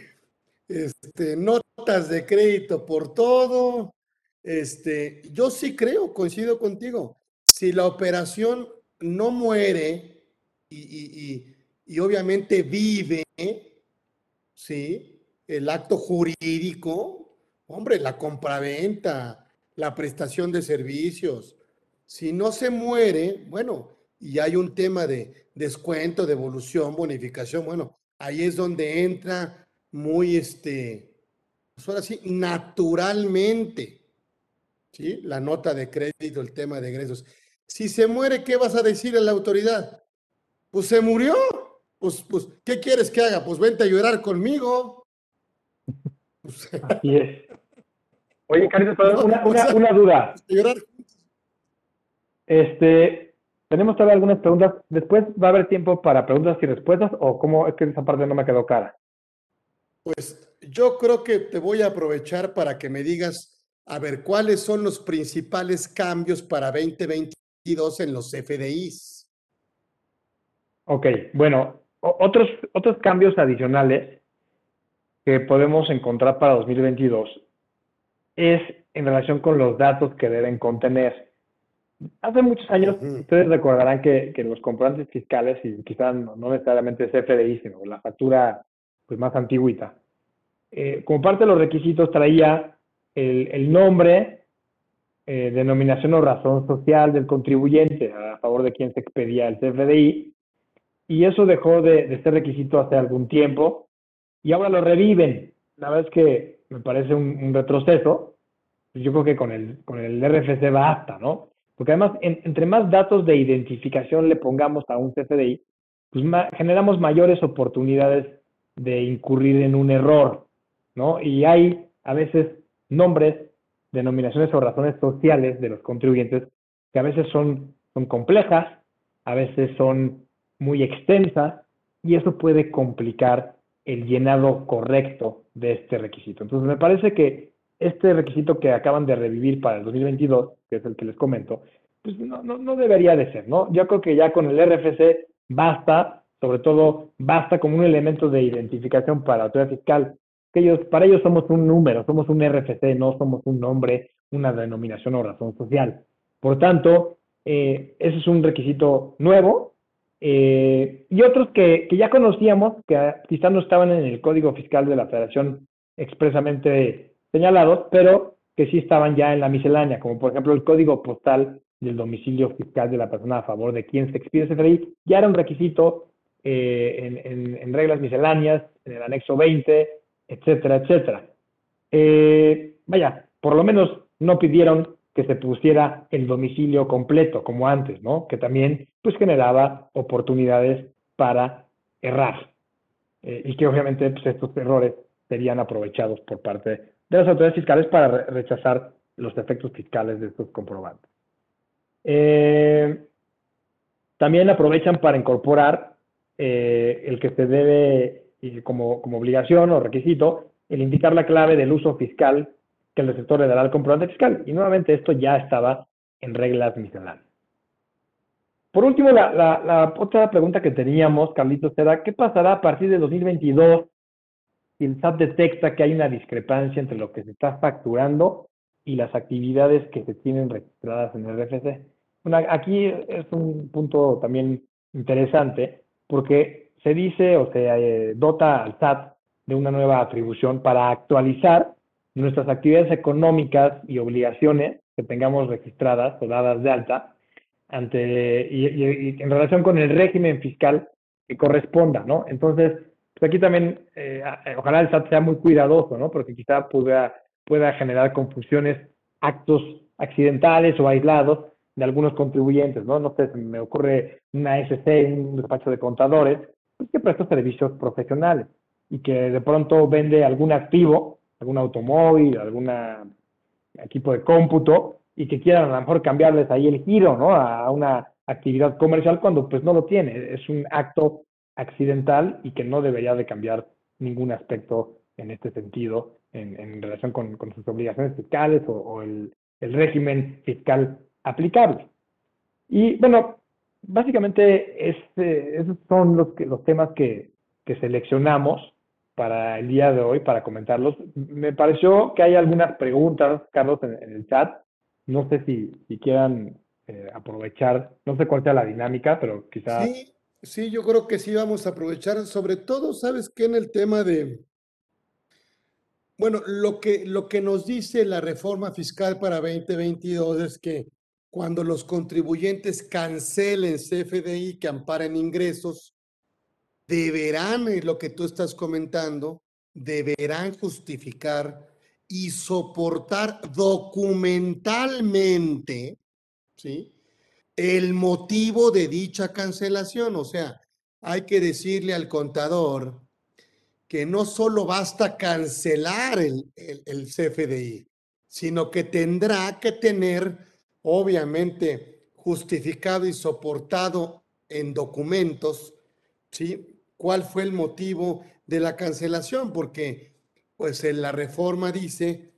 este, notas de crédito por todo. Este, yo sí creo, coincido contigo, si la operación no muere y, y obviamente vive, ¿sí? El acto jurídico, Hombre, la compraventa, la prestación de servicios. Si no se muere, bueno, y hay un tema de descuento, devolución, bonificación, bueno, ahí es donde entra muy, este, pues ahora sí, naturalmente, ¿sí? La nota de crédito, el tema de egresos. Si se muere, ¿qué vas a decir a la autoridad? Pues se murió. Pues, pues, ¿qué quieres que haga? Pues vente a llorar conmigo. *laughs* Así es. Oye, Carlos, una, una, una, duda. Este, tenemos todavía algunas preguntas. Después va a haber tiempo para preguntas y respuestas, o cómo es que esa parte no me quedó cara. Pues yo creo que te voy a aprovechar para que me digas a ver, ¿cuáles son los principales cambios para 2022 en los FDIs? Ok, bueno, otros, otros cambios adicionales que podemos encontrar para 2022 es en relación con los datos que deben contener. Hace muchos años, ustedes recordarán que, los comprantes fiscales, y quizás no, necesariamente es FDI, sino la factura pues, más antigüita, eh, como parte de los requisitos traía el, nombre, eh, denominación o razón social del contribuyente a favor de quien se expedía el CFDI, y eso dejó de, ser requisito hace algún tiempo, y ahora lo reviven. La verdad es que me parece un, retroceso, yo creo que con el, con el RFC basta, ¿no? Porque además, entre más datos de identificación le pongamos a un CFDI, pues generamos mayores oportunidades de incurrir en un error, ¿no? Y hay a veces nombres, denominaciones o razones sociales de los contribuyentes que a veces son, son complejas, a veces son muy extensas y eso puede complicar el llenado correcto de este requisito. Entonces, me parece que este requisito que acaban de revivir para el 2022, que es el que les comento, pues no, no, no debería de ser, ¿no? Yo creo que ya con el RFC basta, sobre todo basta como un elemento de identificación para la autoridad fiscal. Que ellos, para ellos somos un número, somos un RFC, no somos un nombre, una denominación o razón social. Por tanto, eh, ese es un requisito nuevo. Eh, y otros que, que ya conocíamos, que quizás no estaban en el Código Fiscal de la Federación expresamente señalados, pero que sí estaban ya en la miscelánea, como por ejemplo el código postal del domicilio fiscal de la persona a favor de quien se expide ese CFDI, ya era un requisito eh, en, reglas misceláneas, en el anexo 20, etcétera, etcétera. Eh, vaya, por lo menos no pidieron que se pusiera el domicilio completo como antes, ¿no? Que también pues generaba oportunidades para errar eh, y que obviamente pues, estos errores serían aprovechados por parte de las autoridades fiscales para rechazar los efectos fiscales de estos comprobantes. Eh, también aprovechan para incorporar el que se debe como, como, obligación o requisito el indicar la clave del uso fiscal que el receptor le dará al comprobante fiscal. Y nuevamente esto ya estaba en reglas misceláneas. Por último, la, la, otra pregunta que teníamos, Carlitos, era ¿qué pasará a partir de 2022 si el SAT detecta que hay una discrepancia entre lo que se está facturando y las actividades que se tienen registradas en el RFC. Bueno, aquí es un punto también interesante porque se dice o se eh, dota al SAT de una nueva atribución para actualizar nuestras actividades económicas y obligaciones que tengamos registradas o dadas de alta ante y en relación con el régimen fiscal que corresponda, ¿no? Entonces, pues aquí también, eh, eh, ojalá el SAT sea muy cuidadoso, ¿no? Porque quizá pueda, pueda generar confusiones, actos accidentales o aislados de algunos contribuyentes, ¿no? No sé, me ocurre una SC, un despacho de contadores, pues que presta servicios profesionales y que de pronto vende algún activo, algún automóvil, algún equipo de cómputo y que quieran a lo mejor cambiarles ahí el giro, ¿no? A una actividad comercial cuando pues no lo tiene, es un acto accidental y que no debería de cambiar ningún aspecto en este sentido en, relación con, sus obligaciones fiscales o, el, régimen fiscal aplicable. Y bueno, básicamente este, esos son los, los temas que, seleccionamos para el día de hoy, para comentarlos. Me pareció que hay algunas preguntas, Carlos, en, el chat. No sé si, quieran eh, aprovechar, no sé cuál sea la dinámica, pero quizás... Sí, yo creo que sí vamos a aprovechar, sobre todo, ¿sabes qué? En el tema de, bueno, lo que, lo que nos dice la reforma fiscal para 2022 es que cuando los contribuyentes cancelen CFDI que amparen ingresos, deberán, es lo que tú estás comentando, deberán justificar y soportar documentalmente, ¿sí? el motivo de dicha cancelación. O sea, hay que decirle al contador que no solo basta cancelar el, el, CFDI, sino que tendrá que tener, obviamente, justificado y soportado en documentos, ¿sí? ¿Cuál fue el motivo de la cancelación? Porque, pues, en la reforma dice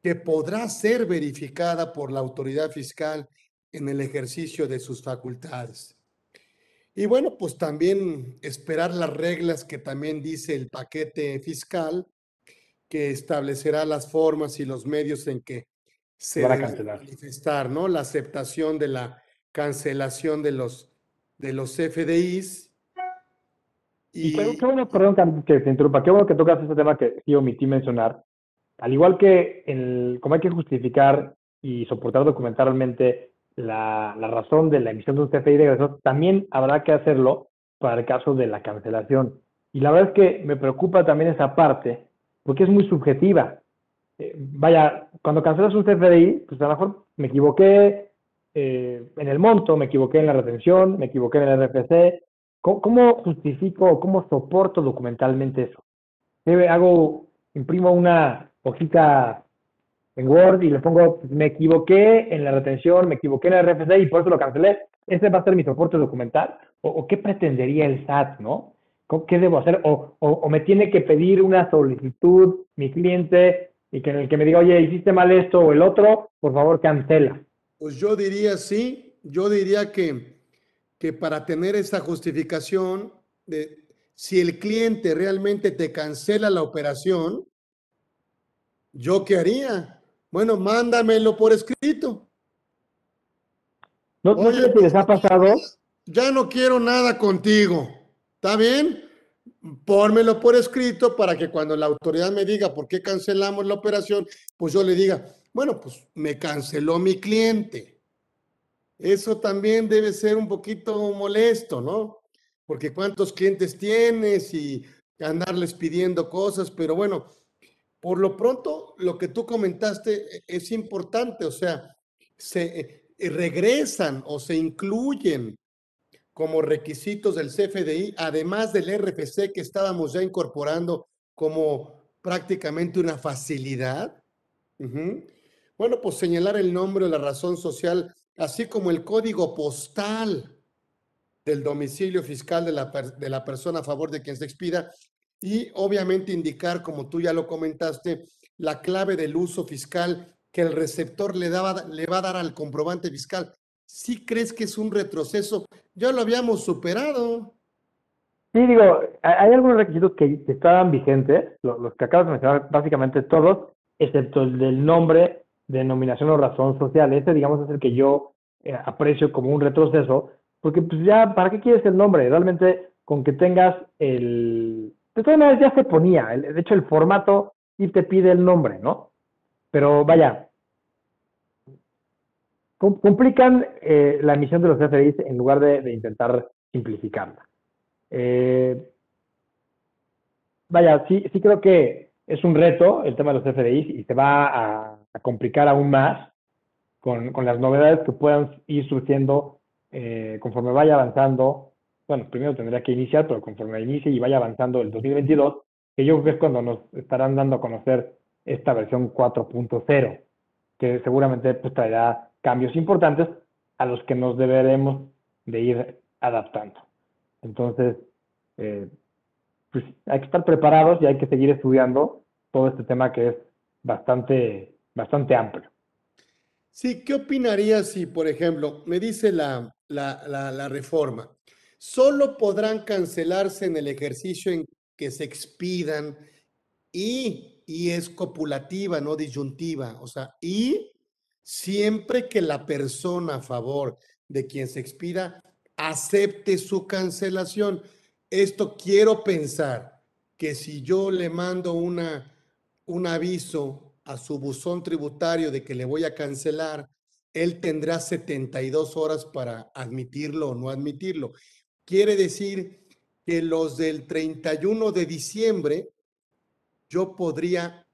que podrá ser verificada por la autoridad fiscal en el ejercicio de sus facultades. Y bueno, pues también esperar las reglas que también dice el paquete fiscal, que establecerá las formas y los medios en que se va a manifestar, ¿no? La aceptación de la cancelación de los, de los FDIs. Y, qué, bueno, perdón que te interrumpa, qué bueno que tocas ese tema que yo omití mencionar. Al igual que el, como hay que justificar y soportar documentalmente la, la razón de la emisión de un CFI de egresos, también habrá que hacerlo para el caso de la cancelación. Y la verdad es que me preocupa también esa parte, porque es muy subjetiva. Eh, vaya, cuando cancelas un CFDI, pues a lo mejor me equivoqué eh, en el monto, me equivoqué en la retención, me equivoqué en el RFC. ¿Cómo, justifico o cómo soporto documentalmente eso? Hago, imprimo una hojita en Word y le pongo, pues, me equivoqué en la retención, me equivoqué en el RFC y por eso lo cancelé. ¿Ese va a ser mi soporte documental? ¿O, qué pretendería el SAT, no? ¿Qué debo hacer? O, o, me tiene que pedir una solicitud mi cliente y que en el que me diga, oye, hiciste mal esto o el otro, por favor, cancela. Pues yo diría sí, yo diría que, que para tener esta justificación de si el cliente realmente te cancela la operación, ¿yo qué haría? Bueno, mándamelo por escrito. No, no sé si les ha pasado. Ya no quiero nada contigo. ¿Está bien? Pónmelo por escrito para que cuando la autoridad me diga por qué cancelamos la operación, pues yo le diga, bueno, pues me canceló mi cliente. Eso también debe ser un poquito molesto, ¿no? Porque cuántos clientes tienes y andarles pidiendo cosas, pero bueno, por lo pronto lo que tú comentaste es importante, o sea, se eh, regresan o se incluyen como requisitos del CFDI, además del RFC que estábamos ya incorporando como prácticamente una facilidad. Bueno, pues señalar el nombre o la razón social, así como el código postal del domicilio fiscal de la, de la persona a favor de quien se expida y obviamente indicar, como tú ya lo comentaste, la clave del uso fiscal que el receptor le, daba, le va a dar al comprobante fiscal. ¿Sí crees que es un retroceso? Ya lo habíamos superado. Sí, digo, hay algunos requisitos que estaban vigentes, los, que acabas de mencionar, básicamente todos, excepto el del nombre, denominación o razón social. Ese, digamos, es el que yo eh, aprecio como un retroceso, porque pues ya, ¿para qué quieres el nombre? Realmente, con que tengas el... De todas maneras, ya se ponía, de hecho, el formato y te pide el nombre, ¿no? Pero vaya, complican eh, la emisión de los CFDIs en lugar de, intentar simplificarla. Eh, vaya, sí, sí creo que es un reto el tema de los CFDIs y se va a, complicar aún más con, las novedades que puedan ir surgiendo eh, conforme vaya avanzando. Bueno, primero tendría que iniciar, pero conforme inicie y vaya avanzando el 2022, que yo creo que es cuando nos estarán dando a conocer esta versión 4.0, que seguramente pues, traerá cambios importantes a los que nos deberemos de ir adaptando. Entonces, eh, pues hay que estar preparados y hay que seguir estudiando todo este tema que es bastante, bastante amplio. Sí, ¿qué opinarías si, por ejemplo, me dice la, la, la, reforma, solo podrán cancelarse en el ejercicio en que se expidan y, y es copulativa, no disyuntiva, o sea, y siempre que la persona a favor de quien se expida acepte su cancelación. Esto quiero pensar que si yo le mando una, un aviso a su buzón tributario de que le voy a cancelar, él tendrá 72 horas para admitirlo o no admitirlo. Quiere decir que los del 31 de diciembre, yo podría,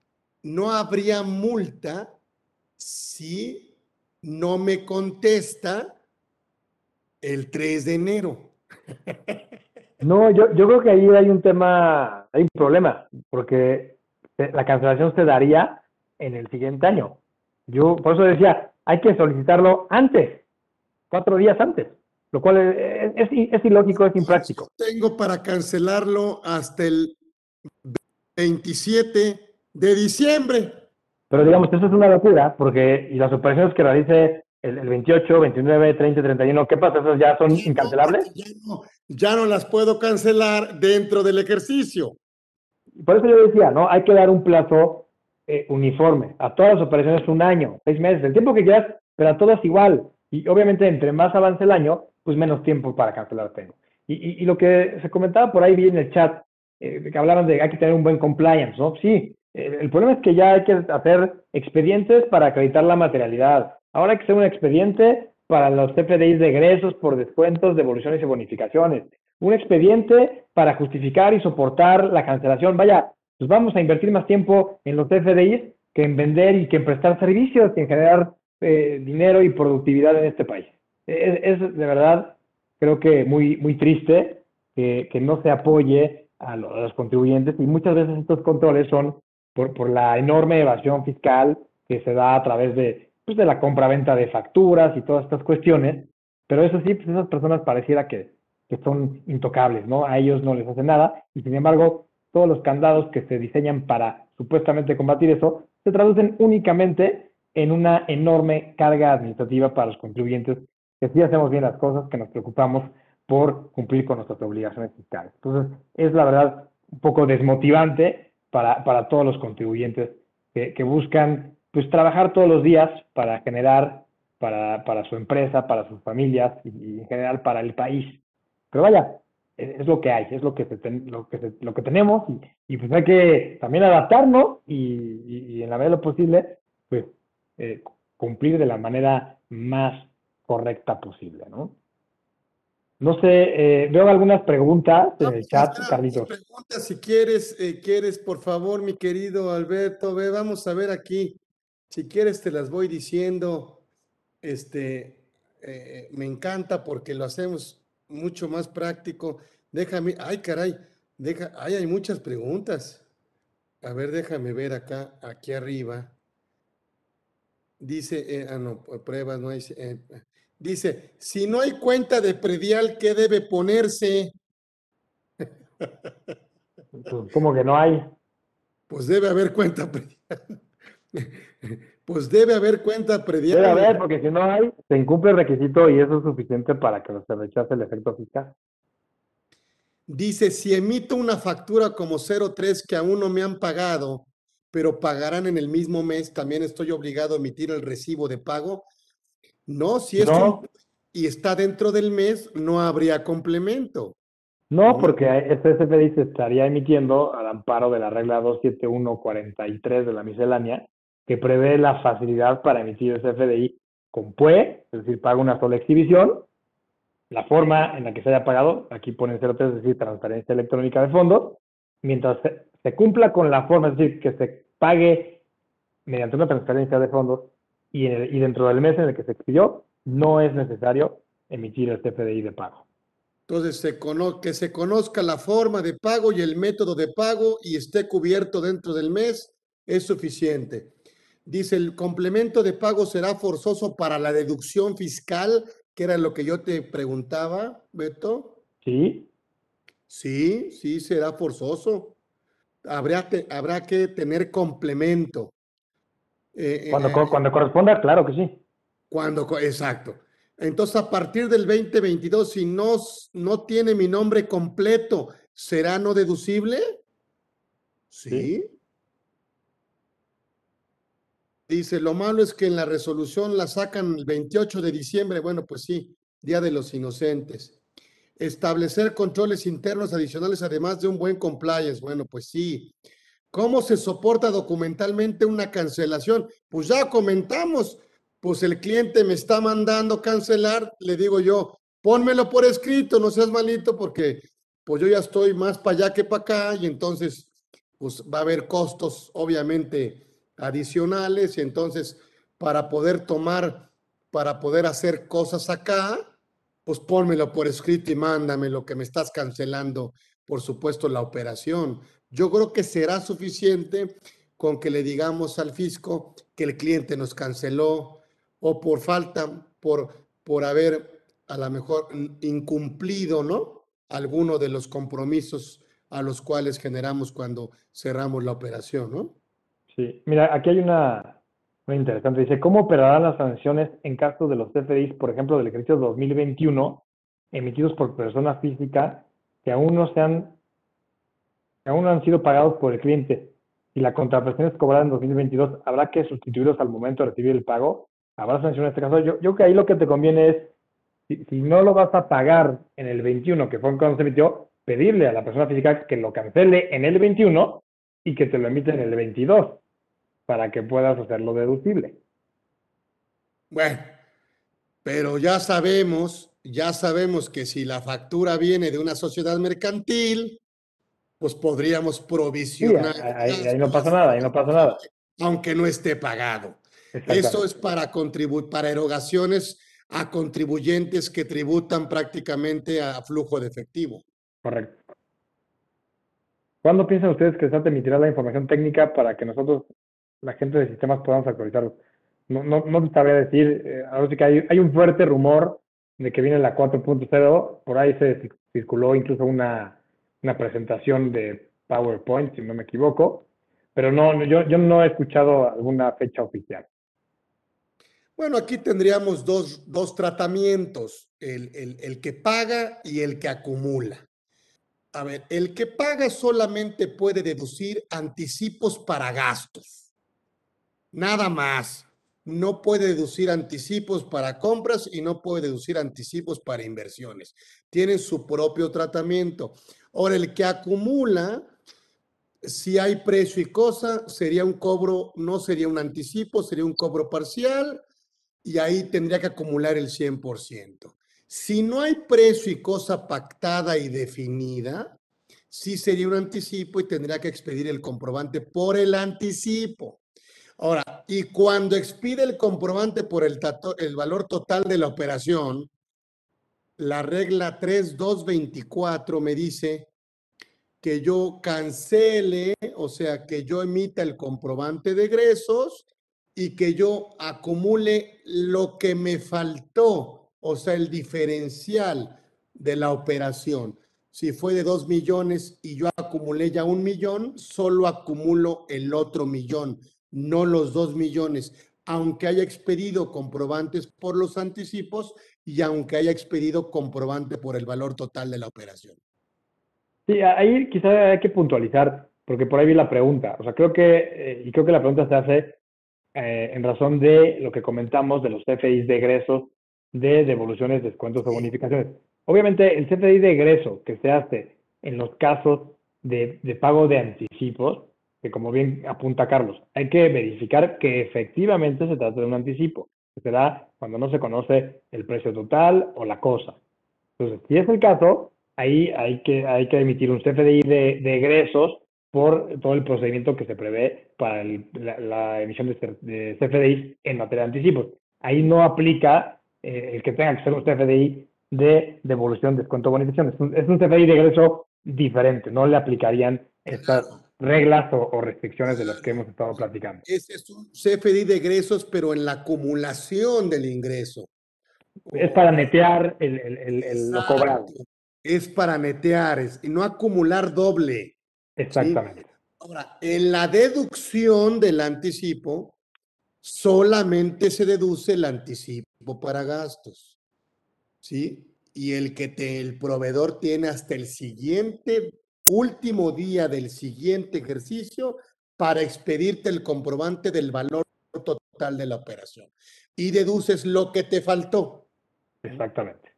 no habría multa si no me contesta el 3 de enero. *laughs* No, yo, yo creo que ahí hay un tema, hay un problema, porque la cancelación se daría en el siguiente año. Yo por eso decía, hay que solicitarlo antes, cuatro días antes, lo cual es, es, es ilógico, es impráctico. Tengo para cancelarlo hasta el 27 de diciembre. Pero digamos, eso es una locura, porque y las operaciones que realice el, 28, 29, 30, 31, ¿qué pasa? ¿Esas ya son incancelables? Ya no, ya no las puedo cancelar dentro del ejercicio. Por eso yo decía, ¿no? Hay que dar un plazo eh, uniforme. A todas las operaciones un año, seis meses, el tiempo que quieras, pero a todas igual. Y obviamente, entre más avance el año, pues menos tiempo para cancelar tengo. Y, lo que se comentaba por ahí vi en el chat, eh, que hablaban de hay que tener un buen compliance, ¿no? Sí, el problema es que ya hay que hacer expedientes para acreditar la materialidad. Ahora hay que hacer un expediente para los CFDIs de egresos por descuentos, devoluciones y bonificaciones. Un expediente para justificar y soportar la cancelación. Vaya, pues vamos a invertir más tiempo en los CFDIs que en vender y que en prestar servicios, que en generar eh, dinero y productividad en este país. Es, de verdad, creo que muy, muy triste que, no se apoye a los, contribuyentes y muchas veces estos controles son por, por la enorme evasión fiscal que se da a través de pues, de la compra-venta de facturas y todas estas cuestiones, pero eso sí, pues esas personas pareciera que, que son intocables, ¿no? A ellos no les hace nada y sin embargo todos los candados que se diseñan para supuestamente combatir eso se traducen únicamente en una enorme carga administrativa para los contribuyentes que sí hacemos bien las cosas, que nos preocupamos por cumplir con nuestras obligaciones fiscales. Entonces, es la verdad un poco desmotivante para, para todos los contribuyentes que, que buscan pues trabajar todos los días para generar para, para su empresa, para sus familias y, en general para el país. Pero vaya, es, lo que hay, es lo que, lo que, lo que tenemos y, pues hay que también adaptarnos y, en la medida de lo posible, pues eh, cumplir de la manera más correcta posible, ¿no? No sé, eh, veo algunas preguntas en el pues, chat, Carlitos. Preguntas si quieres, eh, quieres, por favor, mi querido Alberto, ve, vamos a ver aquí. Si quieres, te las voy diciendo. Este, eh, me encanta porque lo hacemos mucho más práctico. Déjame, ay, caray, deja, ay, hay muchas preguntas. A ver, déjame ver acá, aquí arriba. Dice, ah, no, pruebas no hay. Dice, si no hay cuenta de predial, ¿qué debe ponerse? ¿Cómo que no hay? Pues debe haber cuenta predial. Pues debe haber cuenta predial. Debe haber, porque si no hay, se incumple el requisito y eso es suficiente para que se rechace el efecto fiscal. Dice, si emito una factura como 03 que aún no me han pagado, pero pagarán en el mismo mes, también estoy obligado a emitir el recibo de pago. No, si es y está dentro del mes, no habría complemento. No, porque este CFDI se estaría emitiendo al amparo de la regla 27143 de la miscelánea, que prevé la facilidad para emitir ese FDI con PUE, es decir, paga una sola exhibición, la forma en la que se haya pagado, aquí pone 03, es decir, transferencia electrónica de fondos, mientras se, cumpla con la forma, es decir, que se pague mediante una transferencia de fondos y, y dentro del mes en el que se expidió, no es necesario emitir el CFDI de pago. Entonces, se que se conozca la forma de pago y el método de pago y esté cubierto dentro del mes es suficiente. Dice, el complemento de pago será forzoso para la deducción fiscal, que era lo que yo te preguntaba, Beto. Sí. Sí, sí, será forzoso. Habrá, habrá que tener complemento. Eh, cuando, eh, cuando corresponda, claro que sí. Cuando, exacto. Entonces, a partir del 2022, si no, no tiene mi nombre completo, ¿será no deducible? ¿Sí? Dice, lo malo es que en la resolución la sacan el 28 de diciembre. Bueno, pues sí, Día de los Inocentes. Establecer controles internos adicionales además de un buen compliance. Bueno, pues sí. ¿Cómo se soporta documentalmente una cancelación? Pues ya comentamos. Pues el cliente me está mandando cancelar. Le digo yo, pónmelo por escrito, no seas malito porque pues yo ya estoy más para allá que para acá y entonces pues va a haber costos, obviamente adicionales y entonces para poder tomar, para poder hacer cosas acá, pues pónmelo por escrito y mándame lo que me estás cancelando, por supuesto, la operación. Yo creo que será suficiente con que le digamos al fisco que el cliente nos canceló o por falta, por, por haber a lo mejor incumplido, ¿no? Alguno de los compromisos a los cuales generamos cuando cerramos la operación, ¿no? Sí, mira, aquí hay una muy interesante. Dice, ¿cómo operarán las sanciones en caso de los CFDIs, por ejemplo, del ejercicio 2021, emitidos por persona física que aún no se han, que aún no han sido pagados por el cliente? y la contraprestación es cobrada en 2022, ¿habrá que sustituirlos al momento de recibir el pago? ¿Habrá sanción en este caso? Yo, yo creo que ahí lo que te conviene es, si, si, no lo vas a pagar en el 21, que fue cuando se emitió, pedirle a la persona física que lo cancele en el 21 y que te lo emite en el 22 para que puedas hacerlo deducible. Bueno, pero ya sabemos, ya sabemos que si la factura viene de una sociedad mercantil, pues podríamos provisionar. Sí, ahí, ahí, no pasa nada, ahí no pasa nada. Aunque no esté pagado. Eso es para contribuir, para erogaciones a contribuyentes que tributan prácticamente a flujo de efectivo. Correcto. ¿Cuándo piensan ustedes que SAT emitirá la información técnica para que nosotros, la gente de sistemas, podamos actualizarlos? No, no, no sabría decir, eh, ahora sí que hay, hay, un fuerte rumor de que viene la 4.0, por ahí se circuló incluso una, una presentación de PowerPoint, si no me equivoco, pero no, yo, yo no he escuchado alguna fecha oficial. Bueno, aquí tendríamos dos, dos tratamientos, el, el, el, que paga y el que acumula. A ver, el que paga solamente puede deducir anticipos para gastos. Nada más. No puede deducir anticipos para compras y no puede deducir anticipos para inversiones. Tienen su propio tratamiento. Ahora, el que acumula, si hay precio y cosa, sería un cobro, no sería un anticipo, sería un cobro parcial y ahí tendría que acumular el 100%. Si no hay precio y cosa pactada y definida, sí sería un anticipo y tendría que expedir el comprobante por el anticipo. Ahora, y cuando expide el comprobante por el, el valor total de la operación, la regla 3224 me dice que yo cancele, o sea, que yo emita el comprobante de egresos y que yo acumule lo que me faltó, o sea, el diferencial de la operación. Si fue de dos millones y yo acumulé ya un millón, solo acumulo el otro millón, no los dos millones, aunque haya expedido comprobantes por los anticipos y aunque haya expedido comprobante por el valor total de la operación. Sí, ahí quizás hay que puntualizar, porque por ahí vi la pregunta. O sea, creo que, eh, y creo que la pregunta se hace eh, en razón de lo que comentamos de los CFIs de egresos, de devoluciones, descuentos o bonificaciones. Obviamente, el CFI de egreso que se hace en los casos de, de pago de anticipos, que como bien apunta Carlos, hay que verificar que efectivamente se trata de un anticipo, se da cuando no se conoce el precio total o la cosa. Entonces, si es el caso, ahí hay que, hay que emitir un CFDI de, de egresos por todo el procedimiento que se prevé para la, emisión de, de, CFDI en materia de anticipos. Ahí no aplica eh, el que tenga que ser un CFDI de devolución, descuento, bonificación. Es un, es un CFDI de egreso diferente, no le aplicarían estas reglas o, o, restricciones de las que hemos estado platicando. Es, es un CFDI de egresos, pero en la acumulación del ingreso. Es para netear el, el, el, el lo cobrado. Es para netear es, y no acumular doble. Exactamente. ¿sí? Ahora, en la deducción del anticipo, solamente se deduce el anticipo para gastos. ¿Sí? Y el que te, el proveedor tiene hasta el siguiente último día del siguiente ejercicio para expedirte el comprobante del valor total de la operación. Y deduces lo que te faltó. Exactamente.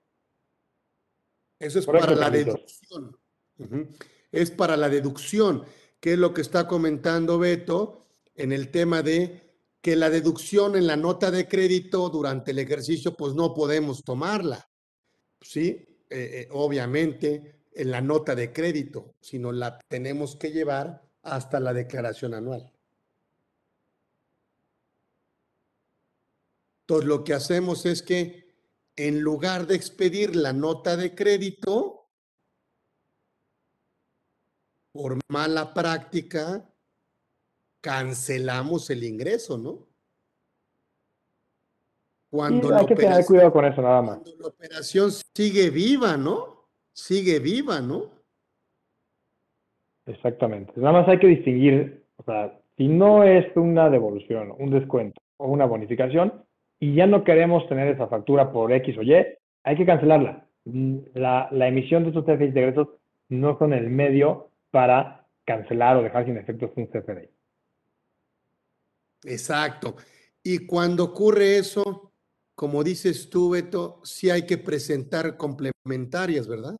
Eso es para la deducción. Uh -huh. Es para la deducción, que es lo que está comentando Beto en el tema de que la deducción en la nota de crédito durante el ejercicio, pues no podemos tomarla. ¿Sí? Eh, eh, obviamente, en la nota de crédito, sino la tenemos que llevar hasta la declaración anual. Entonces, lo que hacemos es que en lugar de expedir la nota de crédito, por mala práctica, cancelamos el ingreso, ¿no? Cuando sí, hay que tener cuidado con eso, nada más. Cuando la operación sigue viva, ¿no? Sigue viva, ¿no? Exactamente. Nada más hay que distinguir, o sea, Si no es una devolución, un descuento o una bonificación y ya no queremos tener esa factura por X o Y, hay que cancelarla. La, la emisión de estos CFDIs de egresos no son el medio para cancelar o dejar sin efectos un CFDI. Exacto. Y cuando ocurre eso, como dices tú, Beto, sí hay que presentar complementarias, ¿verdad?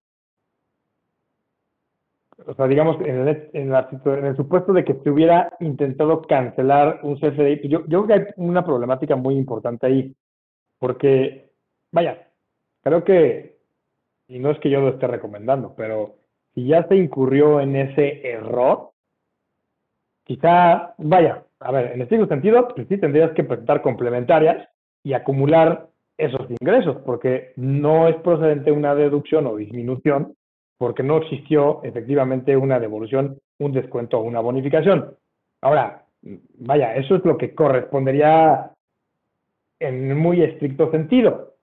O sea, digamos, en el, en, el supuesto de que se hubiera intentado cancelar un CFDI, pues yo, yo creo que hay una problemática muy importante ahí, porque, vaya, creo que, y no es que yo lo esté recomendando, pero si ya se incurrió en ese error, quizá, vaya, a ver, en este sentido, pues sí tendrías que presentar complementarias y acumular esos ingresos, porque no es procedente una deducción o disminución, porque no existió efectivamente una devolución, un descuento o una bonificación. Ahora, vaya, eso es lo que correspondería en muy estricto sentido.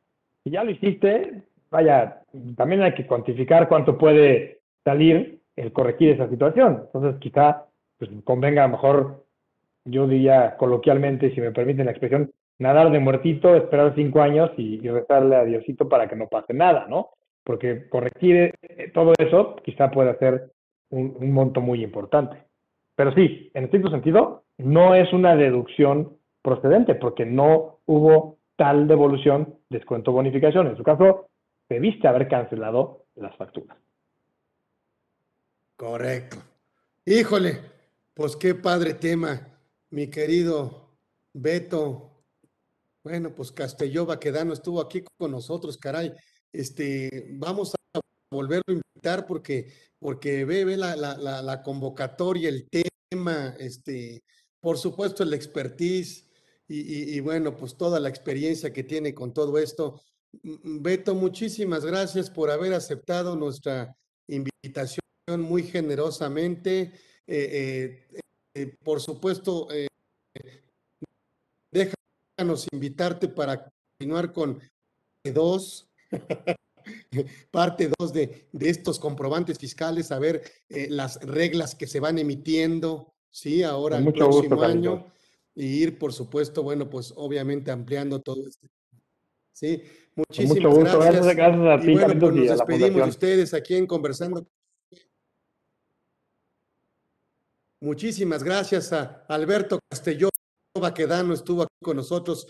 Si ya lo hiciste, vaya, también hay que cuantificar cuánto puede salir el corregir esa situación. Entonces, quizá pues, convenga a lo mejor, yo diría coloquialmente, si me permiten la expresión, nadar de muertito, esperar cinco años y, rezarle a Diosito para que no pase nada, ¿no? Porque corregir eh, todo eso quizá pueda ser un, monto muy importante. Pero sí, en estricto sentido, no es una deducción procedente porque no hubo tal devolución, descuento, bonificación. En su caso, debiste haber cancelado las facturas. Correcto. Híjole, pues qué padre tema, mi querido Beto bueno, pues Castelló Baquedano estuvo aquí con nosotros, caray. Este, vamos a volverlo a invitar porque, porque ve, ve la, la, la, convocatoria, el tema, este, por supuesto el expertise y, y, bueno, pues toda la experiencia que tiene con todo esto. Beto, muchísimas gracias por haber aceptado nuestra invitación muy generosamente. Eh, eh, eh, por supuesto, deja invitarte para continuar con dos, *laughs* parte dos de, de, estos comprobantes fiscales, a ver eh, las reglas que se van emitiendo, ¿sí? Ahora el próximo año, y ir, por supuesto, bueno, pues obviamente ampliando todo esto. Sí, muchísimas gracias. a ti, y bueno, pues nos despedimos de ustedes aquí en Conversando. Muchísimas gracias a Alberto Castelló. Baquedano estuvo aquí con nosotros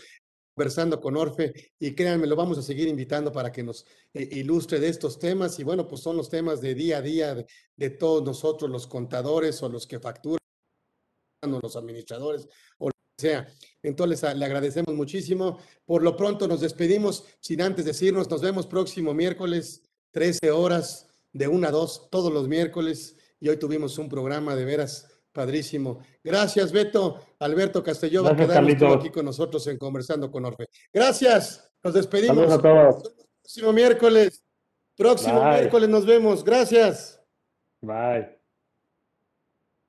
conversando con Orfe y créanme, lo vamos a seguir invitando para que nos eh, ilustre de estos temas y bueno, pues son los temas de día a día de, todos nosotros, los contadores o los que facturan o los administradores o lo que sea. Entonces le agradecemos muchísimo. Por lo pronto nos despedimos sin antes decirnos, nos vemos próximo miércoles, 13 horas de 1 a 2, todos los miércoles y hoy tuvimos un programa de veras Padrísimo. Gracias, Beto. Alberto Castelló va a quedar aquí con nosotros en Conversando con Orfe. Gracias. Nos despedimos. a todos. Próximo miércoles. Próximo miércoles nos vemos. Gracias. Bye.